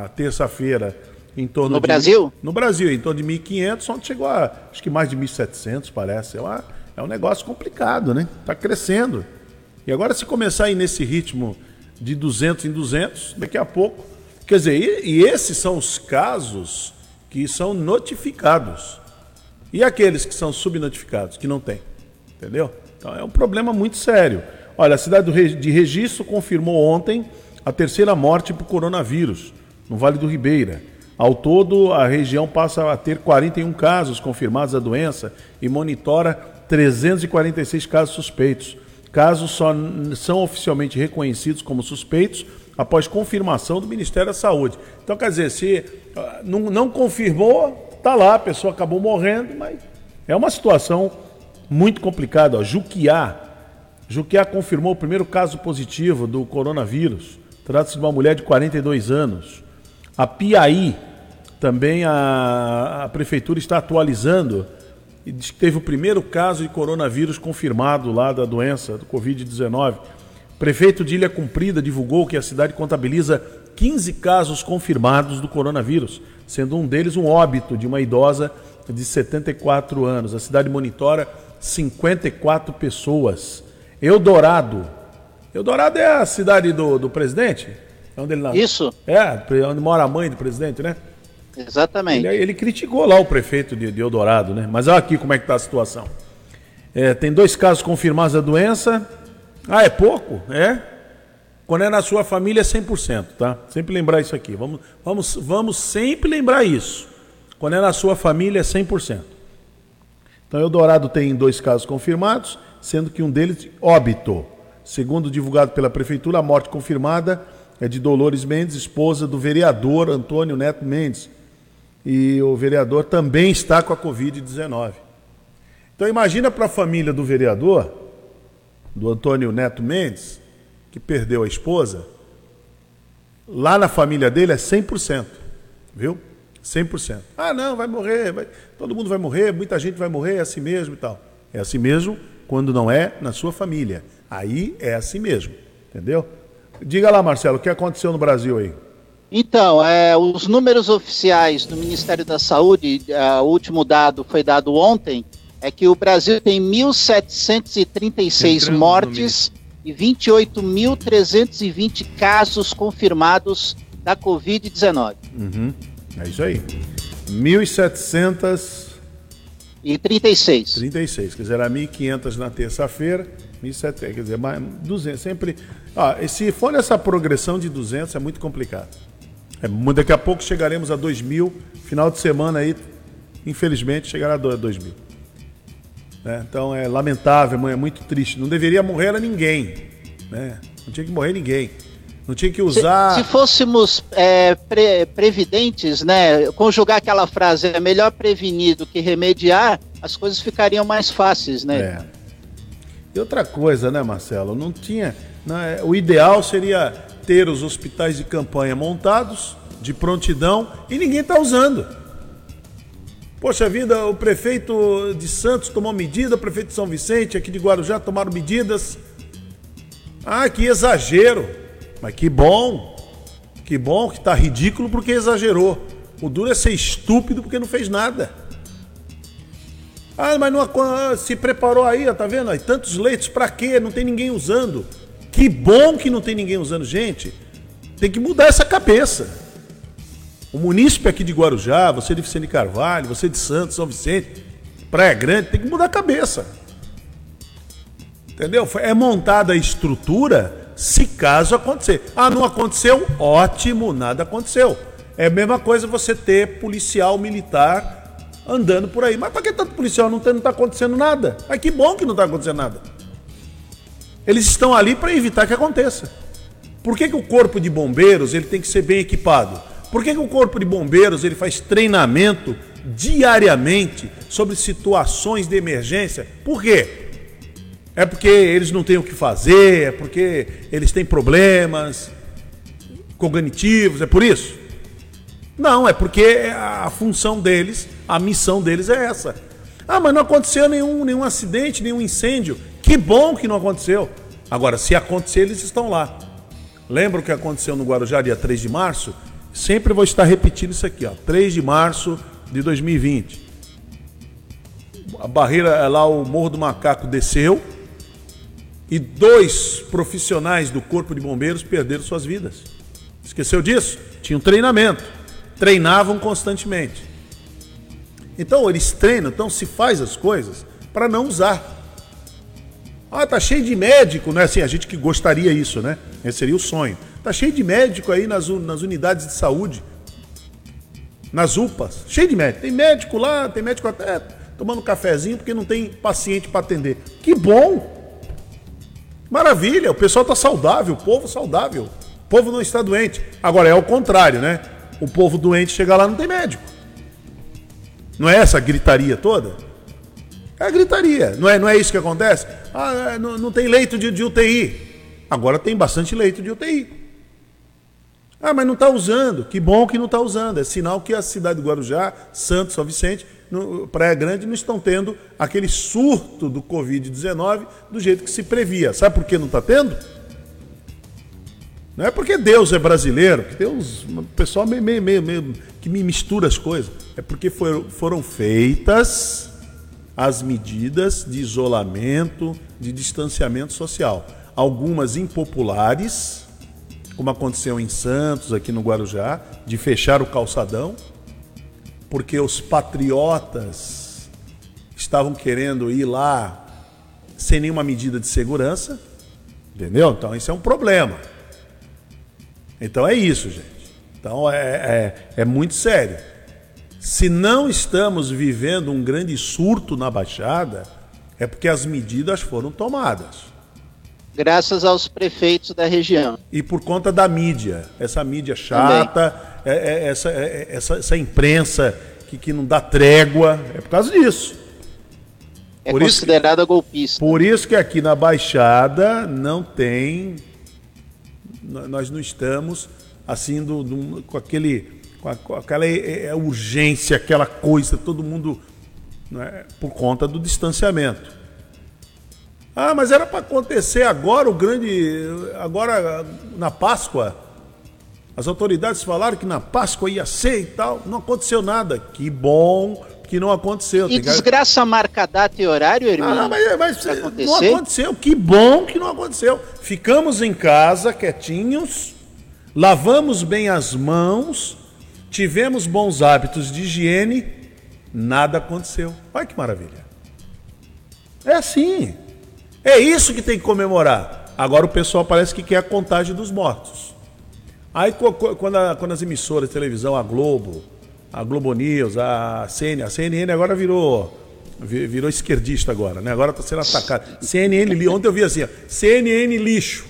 a terça-feira em torno No de, Brasil? No Brasil, em torno de 1.500, ontem chegou a acho que mais de 1.700, parece. É, uma, é um negócio complicado, né? Está crescendo. E agora, se começar a ir nesse ritmo de 200 em 200, daqui a pouco. Quer dizer, e, e esses são os casos que são notificados. E aqueles que são subnotificados, que não tem. Entendeu? Então é um problema muito sério. Olha, a cidade de Registro confirmou ontem a terceira morte por coronavírus no Vale do Ribeira. Ao todo, a região passa a ter 41 casos confirmados da doença e monitora 346 casos suspeitos. Casos só são oficialmente reconhecidos como suspeitos após confirmação do Ministério da Saúde. Então, quer dizer, se ah, não, não confirmou, tá lá, a pessoa acabou morrendo, mas é uma situação muito complicada. Ó. Juquiá, Juquiá confirmou o primeiro caso positivo do coronavírus. Trata-se de uma mulher de 42 anos. A Piaí, também a, a prefeitura está atualizando e diz que teve o primeiro caso de coronavírus confirmado lá da doença, do Covid-19. Prefeito de Ilha Cumprida divulgou que a cidade contabiliza 15 casos confirmados do coronavírus, sendo um deles um óbito de uma idosa de 74 anos. A cidade monitora 54 pessoas. Eldorado. Eldorado é a cidade do, do presidente? É onde ele nasce? Isso. É, onde mora a mãe do presidente, né? Exatamente. Ele, ele criticou lá o prefeito de, de Eldorado, né? Mas olha aqui como é que está a situação. É, tem dois casos confirmados da doença. Ah, é pouco? É. Quando é na sua família é 100%, tá? Sempre lembrar isso aqui. Vamos, vamos, vamos sempre lembrar isso. Quando é na sua família é 100%. Então, Eldorado tem dois casos confirmados, sendo que um deles óbito. Segundo divulgado pela prefeitura, a morte confirmada é de Dolores Mendes, esposa do vereador Antônio Neto Mendes. E o vereador também está com a Covid-19. Então imagina para a família do vereador, do Antônio Neto Mendes, que perdeu a esposa, lá na família dele é 100%, viu? 100%. Ah, não, vai morrer, vai- todo mundo vai morrer, muita gente vai morrer, é assim mesmo e tal. É assim mesmo quando não é na sua família. Aí é assim mesmo, entendeu? Diga lá, Marcelo, o que aconteceu no Brasil aí? Então, é, os números oficiais do Ministério da Saúde, é, o último dado foi dado ontem, é que o Brasil tem 1.736 Entrando no mortes e 28.320 casos confirmados da Covid-19. Uhum, é isso aí. 1.736. E 36. 36, quer dizer, era 1.500 na terça-feira, 1.700, quer dizer, mais 200, sempre... Ó, e se for nessa progressão de 200, é muito complicado. É, daqui a pouco chegaremos a 2.000, final de semana aí, infelizmente, chegará a do- 2.000. Né? Então é lamentável, é muito triste. Não deveria morrer era ninguém, né? Não tinha que morrer ninguém. Não tinha que Se, usar... se fôssemos é, pre- previdentes, né, conjugar aquela frase é melhor prevenir do que remediar, as coisas ficariam mais fáceis, né? É. E outra coisa, né, Marcelo? Não tinha. né, o ideal seria ter os hospitais de campanha montados, de prontidão, e ninguém está usando. Poxa vida, o prefeito de Santos tomou medida, o prefeito de São Vicente, aqui de Guarujá, tomaram medidas. Ah, que exagero. Mas que bom. Que bom que está ridículo porque exagerou. O duro é ser estúpido porque não fez nada. Ah, mas não acon- se preparou aí, ó, tá vendo? Aí, tantos leitos, pra quê? Não tem ninguém usando. Que bom que não tem ninguém usando. Gente, tem que mudar essa cabeça. O munícipe aqui de Guarujá, você de Vicente Carvalho, você de Santos, São Vicente, Praia Grande, tem que mudar a cabeça. Entendeu? É montada a estrutura se caso acontecer. Ah, não aconteceu? Ótimo, nada aconteceu. É a mesma coisa você ter policial militar andando por aí. Mas para que tanto policial? Não, não tá acontecendo nada. Mas que bom que não tá acontecendo nada. Eles estão ali para evitar que aconteça. Por que, que o corpo de bombeiros ele tem que ser bem equipado? Por que, que o corpo de bombeiros ele faz treinamento diariamente sobre situações de emergência? Por quê? É porque eles não têm o que fazer, é porque eles têm problemas cognitivos, é por isso? Não, é porque a função deles, a missão deles é essa. Ah, mas não aconteceu nenhum, nenhum acidente, nenhum incêndio. Que bom que não aconteceu. Agora, se acontecer, eles estão lá. Lembra o que aconteceu no Guarujá, dia 3 de março? Sempre vou estar repetindo isso aqui, ó. 3 de março de 2020. A barreira lá, o Morro do Macaco desceu e dois profissionais do Corpo de Bombeiros perderam suas vidas. Esqueceu disso? Tinham treinamento. Treinavam constantemente. Então eles treinam, então se faz as coisas para não usar. Ah, tá cheio de médico, né? Assim, a gente que gostaria isso, né? Esse seria o sonho. Tá cheio de médico aí nas, nas unidades de saúde, nas UPAs, cheio de médico. Tem médico lá, tem médico até tomando cafezinho porque não tem paciente para atender. Que bom! Maravilha, o pessoal tá saudável, o povo saudável. O povo não está doente. Agora é o contrário, né? O povo doente chega lá não tem médico. Não é essa gritaria toda? É a gritaria. Não é, não é isso que acontece? Ah, é, não, não tem leito de, de UTI. Agora tem bastante leito de UTI. Ah, mas não está usando. Que bom que não está usando. É sinal que a cidade de Guarujá, Santos, São Vicente, no, Praia Grande não estão tendo aquele surto do Covid-19 do jeito que se previa. Sabe por que não está tendo? Não é porque Deus é brasileiro, que Deus, o pessoal meio, meio, meio, meio que me mistura as coisas. É porque foram, foram feitas as medidas de isolamento, de distanciamento social. Algumas impopulares, como aconteceu em Santos, aqui no Guarujá, de fechar o calçadão, porque os patriotas estavam querendo ir lá sem nenhuma medida de segurança. Entendeu? Então, isso é um problema. Então, é isso, gente. Então, é, é, é muito sério. Se não estamos vivendo um grande surto na Baixada, é porque as medidas foram tomadas. Graças aos prefeitos da região. E por conta da mídia. Essa mídia chata, é, é, essa, é, essa, essa imprensa que, que não dá trégua. É por causa disso. É por considerada isso que, golpista. Por isso que aqui na Baixada não tem. Nós não estamos assim do, do com aquele com, a, com aquela é, é, urgência, aquela coisa, todo mundo. Né, por conta do distanciamento. Ah, mas era para acontecer agora o grande. Agora na Páscoa. As autoridades falaram que na Páscoa ia ser e tal. Não aconteceu nada. Que bom que não aconteceu. E desgraça marca data e horário, irmão? Ah, mas, mas não aconteceu. Que bom que não aconteceu. Ficamos em casa, quietinhos, lavamos bem as mãos tivemos bons hábitos de higiene, nada aconteceu. Olha que maravilha. É assim. É isso que tem que comemorar. Agora o pessoal parece que quer a contagem dos mortos. Aí quando, a, quando as emissoras de televisão, a Globo, a Globo News, a CNN, a CNN agora virou virou esquerdista agora, né? Agora está sendo atacado. CNN, ontem eu vi assim, ó, CNN lixo.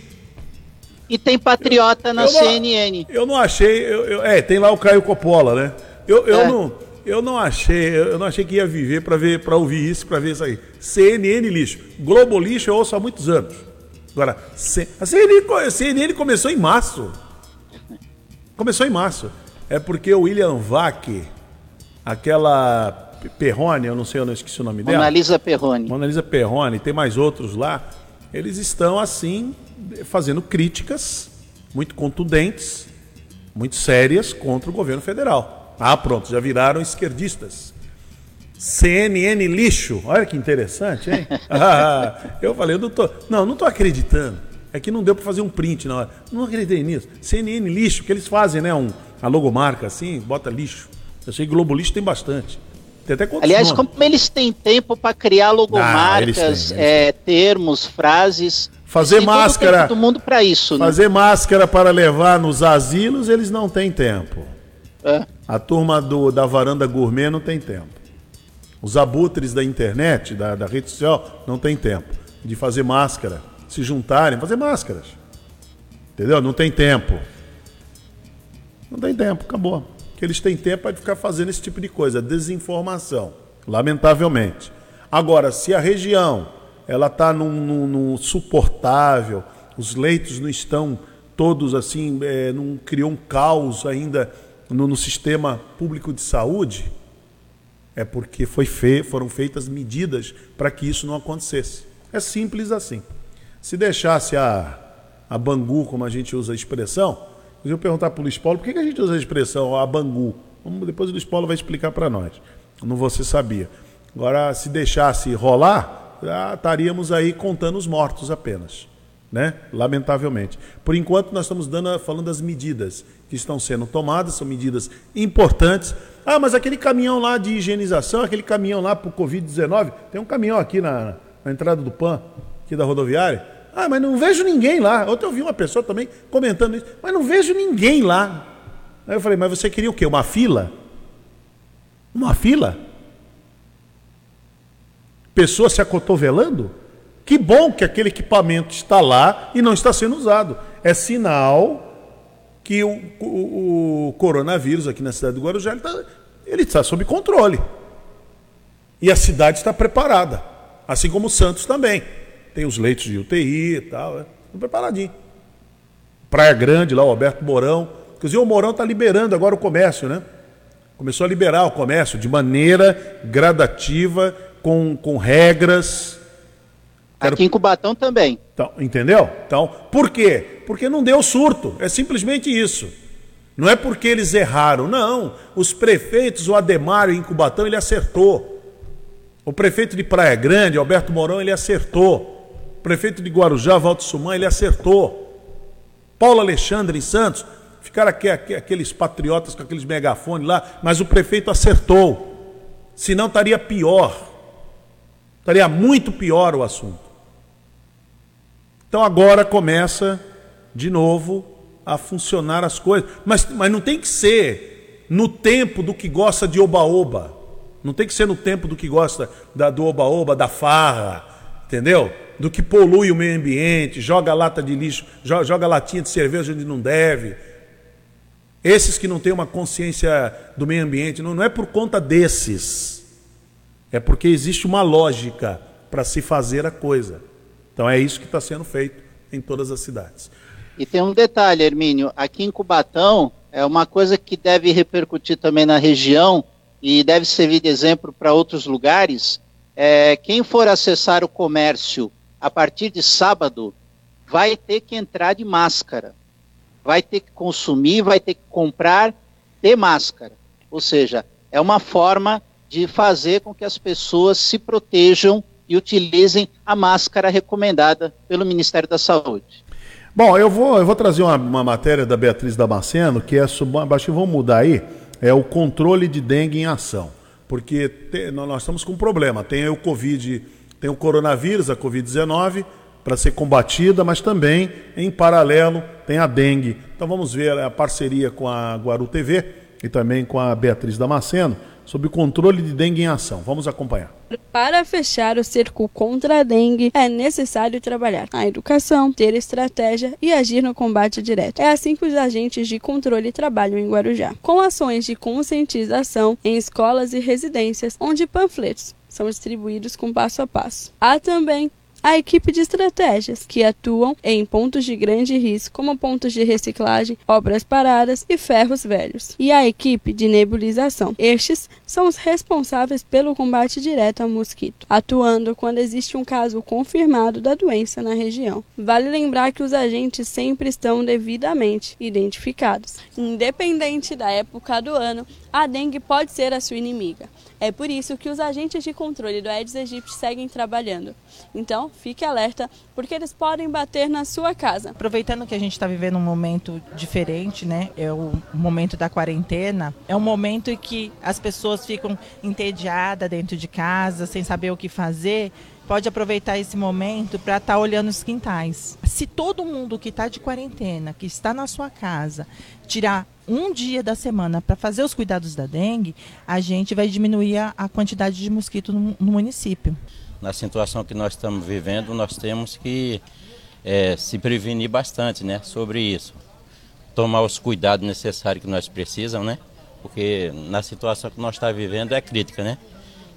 E tem patriota eu, na eu CNN. Não, eu não achei. Eu, é, tem lá o Caio Coppola, né? Eu, eu, é. não, eu não achei, eu não achei que ia viver para ver, para ouvir isso, para ver isso aí. CNN lixo. Globo lixo eu ouço há muitos anos. Agora, a CNN, a CNN começou em março. Começou em março. É porque o William Vac, aquela Perrone, eu não sei, eu não esqueci o nome dela. Mona Lisa Perrone. Mona Lisa Perrone, tem mais outros lá. Eles estão assim fazendo críticas muito contundentes, muito sérias contra o governo federal. Ah, pronto, já viraram esquerdistas. CNN lixo. Olha que interessante, hein? Ah, eu falei, eu não tô, não, não tô acreditando. É que não deu para fazer um print na hora. Não acreditei nisso. CNN lixo, que eles fazem, né? Um, a logomarca assim, bota lixo. Eu sei que Globo Lixo tem bastante. Tem até Aliás, nomes? como eles têm tempo para criar logomarcas, ah, eles têm, eles é, termos, frases. Fazer máscara. Todo mundo para isso. Né? Fazer máscara para levar nos asilos, eles não têm tempo. É. A turma do, da varanda gourmet não tem tempo. Os abutres da internet, da, da rede social, não tem tempo de fazer máscara. Se juntarem, fazer máscaras. Entendeu? Não tem tempo. Não tem tempo, acabou. Que eles têm tempo para ficar fazendo esse tipo de coisa, desinformação, lamentavelmente. Agora, se a região ela está num, num, num suportável, os leitos não estão todos assim, é, não criou um caos ainda no, no sistema público de saúde, é porque fe, foram feitas medidas para que isso não acontecesse. É simples assim. Se deixasse a, a Bangu, como a gente usa a expressão, eu perguntar para o Luiz Paulo por que, que a gente usa a expressão a Bangu. Vamos, depois o Luiz Paulo vai explicar para nós. Não você sabia. Agora, se deixasse rolar, já estaríamos aí contando os mortos apenas. Né? Lamentavelmente. Por enquanto, nós estamos dando, falando das medidas que estão sendo tomadas, são medidas importantes. Ah, mas aquele caminhão lá de higienização, aquele caminhão lá para o Covid-19, tem um caminhão aqui na, na entrada do PAN, aqui da rodoviária. Ah, mas não vejo ninguém lá. Ontem eu vi uma pessoa também comentando isso, mas não vejo ninguém lá. Aí eu falei, mas você queria o quê? Uma fila? Uma fila? Pessoas se acotovelando? Que bom que aquele equipamento está lá e não está sendo usado. É sinal que o, o, o coronavírus aqui na cidade do Guarujá está, ele está sob controle. E a cidade está preparada. Assim como Santos também. Tem os leitos de UTI e tal. É, preparadinho. Praia Grande, lá o Alberto Mourão. Inclusive o Mourão está liberando agora o comércio, né? Começou a liberar o comércio de maneira gradativa, com, com regras. Aqui em Cubatão também. Então, entendeu? Então, por quê? Porque não deu surto. É simplesmente isso. Não é porque eles erraram, não. Os prefeitos, o Ademário em Cubatão, ele acertou. O prefeito de Praia Grande, Alberto Mourão, ele acertou. O prefeito de Guarujá, Valdo Suman, ele acertou. Paulo Alexandre em Santos, Ficaram aqui, aqui, aqueles patriotas com aqueles megafones lá, mas o prefeito acertou. Senão estaria pior. Estaria muito pior o assunto. Então agora começa de novo a funcionar as coisas. Mas, mas não tem que ser no tempo do que gosta de oba-oba. Não tem que ser no tempo do que gosta da, do oba-oba, da farra, entendeu? Do que polui o meio ambiente, joga lata de lixo, joga, joga latinha de cerveja onde não deve esses que não têm uma consciência do meio ambiente, não, não é por conta desses. É porque existe uma lógica para se fazer a coisa. Então é isso que está sendo feito em todas as cidades. E tem um detalhe, Hermínio, aqui em Cubatão é uma coisa que deve repercutir também na região e deve servir de exemplo para outros lugares. É, quem for acessar o comércio a partir de sábado vai ter que entrar de máscara vai ter que consumir, vai ter que comprar de máscara. Ou seja, é uma forma de fazer com que as pessoas se protejam e utilizem a máscara recomendada pelo Ministério da Saúde. Bom, eu vou, eu vou trazer uma, uma matéria da Beatriz Damasceno, que é sobre, acho vamos mudar aí, é o controle de dengue em ação. Porque te, nós estamos com um problema. Tem o Covid, tem o coronavírus, a Covid-19, para ser combatida, mas também, em paralelo, tem a dengue. Então vamos ver a parceria com a Guaru TV e também com a Beatriz Damasceno sobre o controle de dengue em ação. Vamos acompanhar. Para fechar o cerco contra a dengue, é necessário trabalhar a educação, ter estratégia e agir no combate direto. É assim que os agentes de controle trabalham em Guarujá, com ações de conscientização em escolas e residências, onde panfletos são distribuídos com passo a passo. Há também a equipe de estratégias, que atuam em pontos de grande risco, como pontos de reciclagem, obras paradas e ferros velhos, e a equipe de nebulização. Estes são os responsáveis pelo combate direto ao mosquito, atuando quando existe um caso confirmado da doença na região. Vale lembrar que os agentes sempre estão devidamente identificados. Independente da época do ano, a dengue pode ser a sua inimiga. É por isso que os agentes de controle do Aedes aegypti seguem trabalhando. Então, fique alerta, porque eles podem bater na sua casa. Aproveitando que a gente está vivendo um momento diferente, né? É o momento da quarentena. É um momento em que as pessoas ficam entediadas dentro de casa, sem saber o que fazer pode aproveitar esse momento para estar tá olhando os quintais. Se todo mundo que está de quarentena, que está na sua casa, tirar um dia da semana para fazer os cuidados da dengue, a gente vai diminuir a, a quantidade de mosquito no, no, município. Na situação que nós estamos vivendo, nós temos que é, se prevenir bastante né, sobre isso. Tomar os cuidados necessários que nós precisamos, né? Porque na situação que nós estamos vivendo é crítica, né?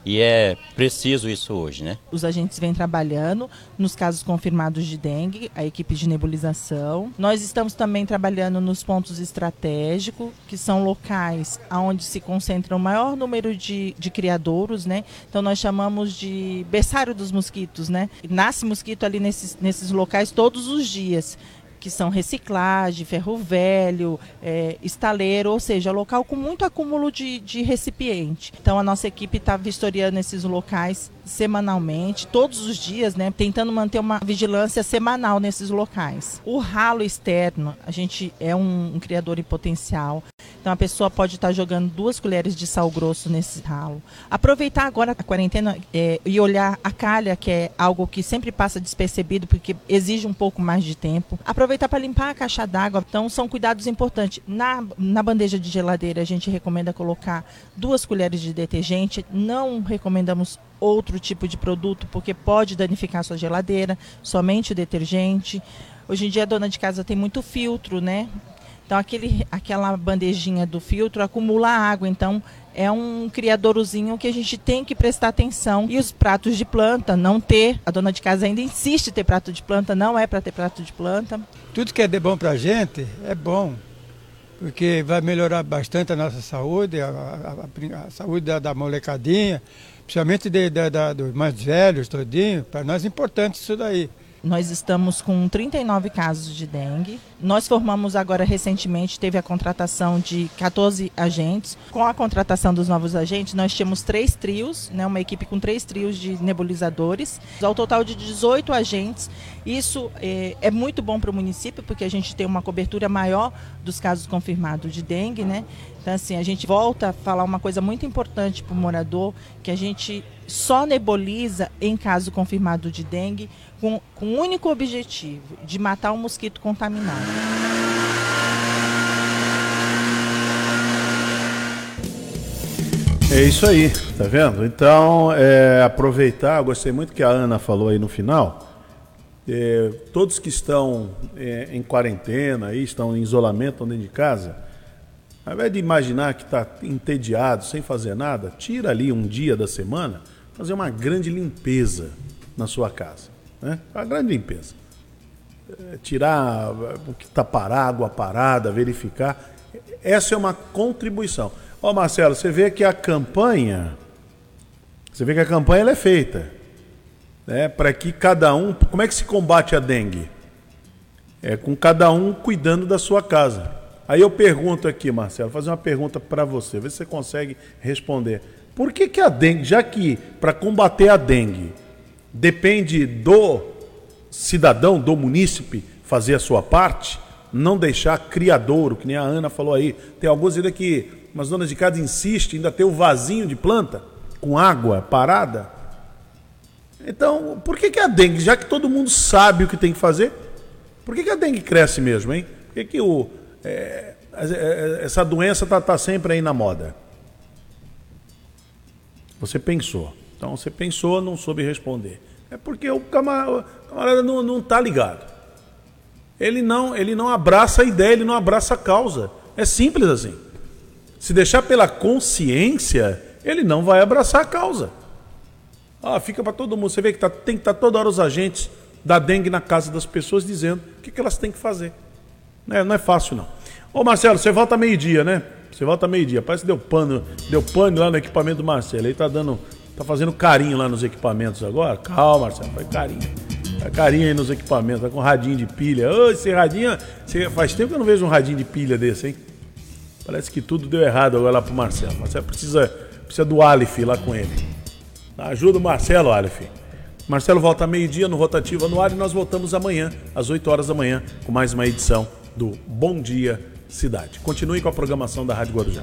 E é preciso isso hoje, né? Os agentes vêm trabalhando nos casos confirmados de dengue, a equipe de nebulização. Nós estamos também trabalhando nos pontos estratégicos, que são locais onde se concentra o maior número de, de criadouros, né? Então nós chamamos de berçário dos mosquitos, né? Nasce mosquito ali nesses, nesses locais todos os dias que são reciclagem, ferro velho, é, estaleiro, ou seja, local com muito acúmulo de, de recipiente. Então a nossa equipe está vistoriando esses locais semanalmente, todos os dias, né, tentando manter uma vigilância semanal nesses locais. O ralo externo, a gente é um, um criador em potencial, então a pessoa pode estar jogando duas colheres de sal grosso nesse ralo. Aproveitar agora a quarentena é, e olhar a calha, que é algo que sempre passa despercebido porque exige um pouco mais de tempo. Aproveitar para limpar a caixa d'água. Então são cuidados importantes. Na, na bandeja de geladeira a gente recomenda colocar duas colheres de detergente. Não recomendamos outro tipo de produto porque pode danificar a sua geladeira, somente o detergente. Hoje em dia a dona de casa tem muito filtro, né? Então aquele, aquela bandejinha do filtro acumula água, então é um criadourozinho que a gente tem que prestar atenção. E os pratos de planta, não ter. A dona de casa ainda insiste em ter prato de planta, não é para ter prato de planta. Tudo que é de bom para a gente é bom, porque vai melhorar bastante a nossa saúde, a, a, a saúde da, da molecadinha, principalmente de, de, de, dos mais velhos, todinho, para nós é importante isso daí. Nós estamos com 39 casos de dengue. Nós formamos agora recentemente, teve a contratação de 14 agentes. Com a contratação dos novos agentes, nós tínhamos três trios, né, uma equipe com três trios de nebulizadores, ao total de 18 agentes. Isso é, é muito bom para o município, porque a gente tem uma cobertura maior dos casos confirmados de dengue, né? Então, assim, a gente volta a falar uma coisa muito importante para o morador, que a gente só nebuliza em caso confirmado de dengue com, com o único objetivo de matar o um mosquito contaminado. É isso aí, tá vendo? Então, é, aproveitar, gostei muito que a Ana falou aí no final. É, todos que estão é, em quarentena, aí, estão em isolamento, estão dentro de casa, ao invés de imaginar que está entediado, sem fazer nada, tira ali um dia da semana, fazer uma grande limpeza na sua casa. Né? Uma grande limpeza. É, tirar o que está parado, água parada, verificar. Essa é uma contribuição. Ó, Marcelo, você vê que a campanha. Você vê que a campanha é feita. Né, para que cada um. Como é que se combate a dengue? É com cada um cuidando da sua casa. Aí eu pergunto aqui, Marcelo, fazer uma pergunta para você, ver se você consegue responder. Por que, que a dengue, já que para combater a dengue depende do cidadão, do munícipe fazer a sua parte, não deixar criadouro, que nem a Ana falou aí. Tem alguns ainda que umas donas de casa insistem ainda ter o vasinho de planta com água parada. Então, por que, que a dengue, já que todo mundo sabe o que tem que fazer, por que, que a dengue cresce mesmo, hein? Por que, que o, é, é, essa doença está tá sempre aí na moda. Você pensou. Então você pensou, não soube responder. É porque o camarada, não está ligado. Ele não, ele não abraça a ideia, ele não abraça a causa. É simples assim. Se deixar pela consciência, ele não vai abraçar a causa. Ah, fica para todo mundo. Você vê que tá, tem que estar tá toda hora os agentes da dengue na casa das pessoas dizendo o que, que elas têm que fazer. Não é, não é fácil, não. Ô Marcelo, você volta meio-dia, né? Você volta meio-dia. Parece que deu pano, deu pano lá no equipamento do Marcelo. Ele tá dando. Tá fazendo carinho lá nos equipamentos agora. Calma, Marcelo, faz carinho. Faz carinho aí nos equipamentos, tá com radinho de pilha. Ô, esse radinho. Faz tempo que eu não vejo um radinho de pilha desse, hein? Parece que tudo deu errado agora lá pro Marcelo. Marcelo precisa, precisa do Aleph lá com ele. Ajuda o Marcelo, Aleph. Marcelo volta meio-dia no Rotativa no ar e nós voltamos amanhã, às 8 horas da manhã, com mais uma edição do Bom Dia Cidade. Continue com a programação da Rádio Guarujá.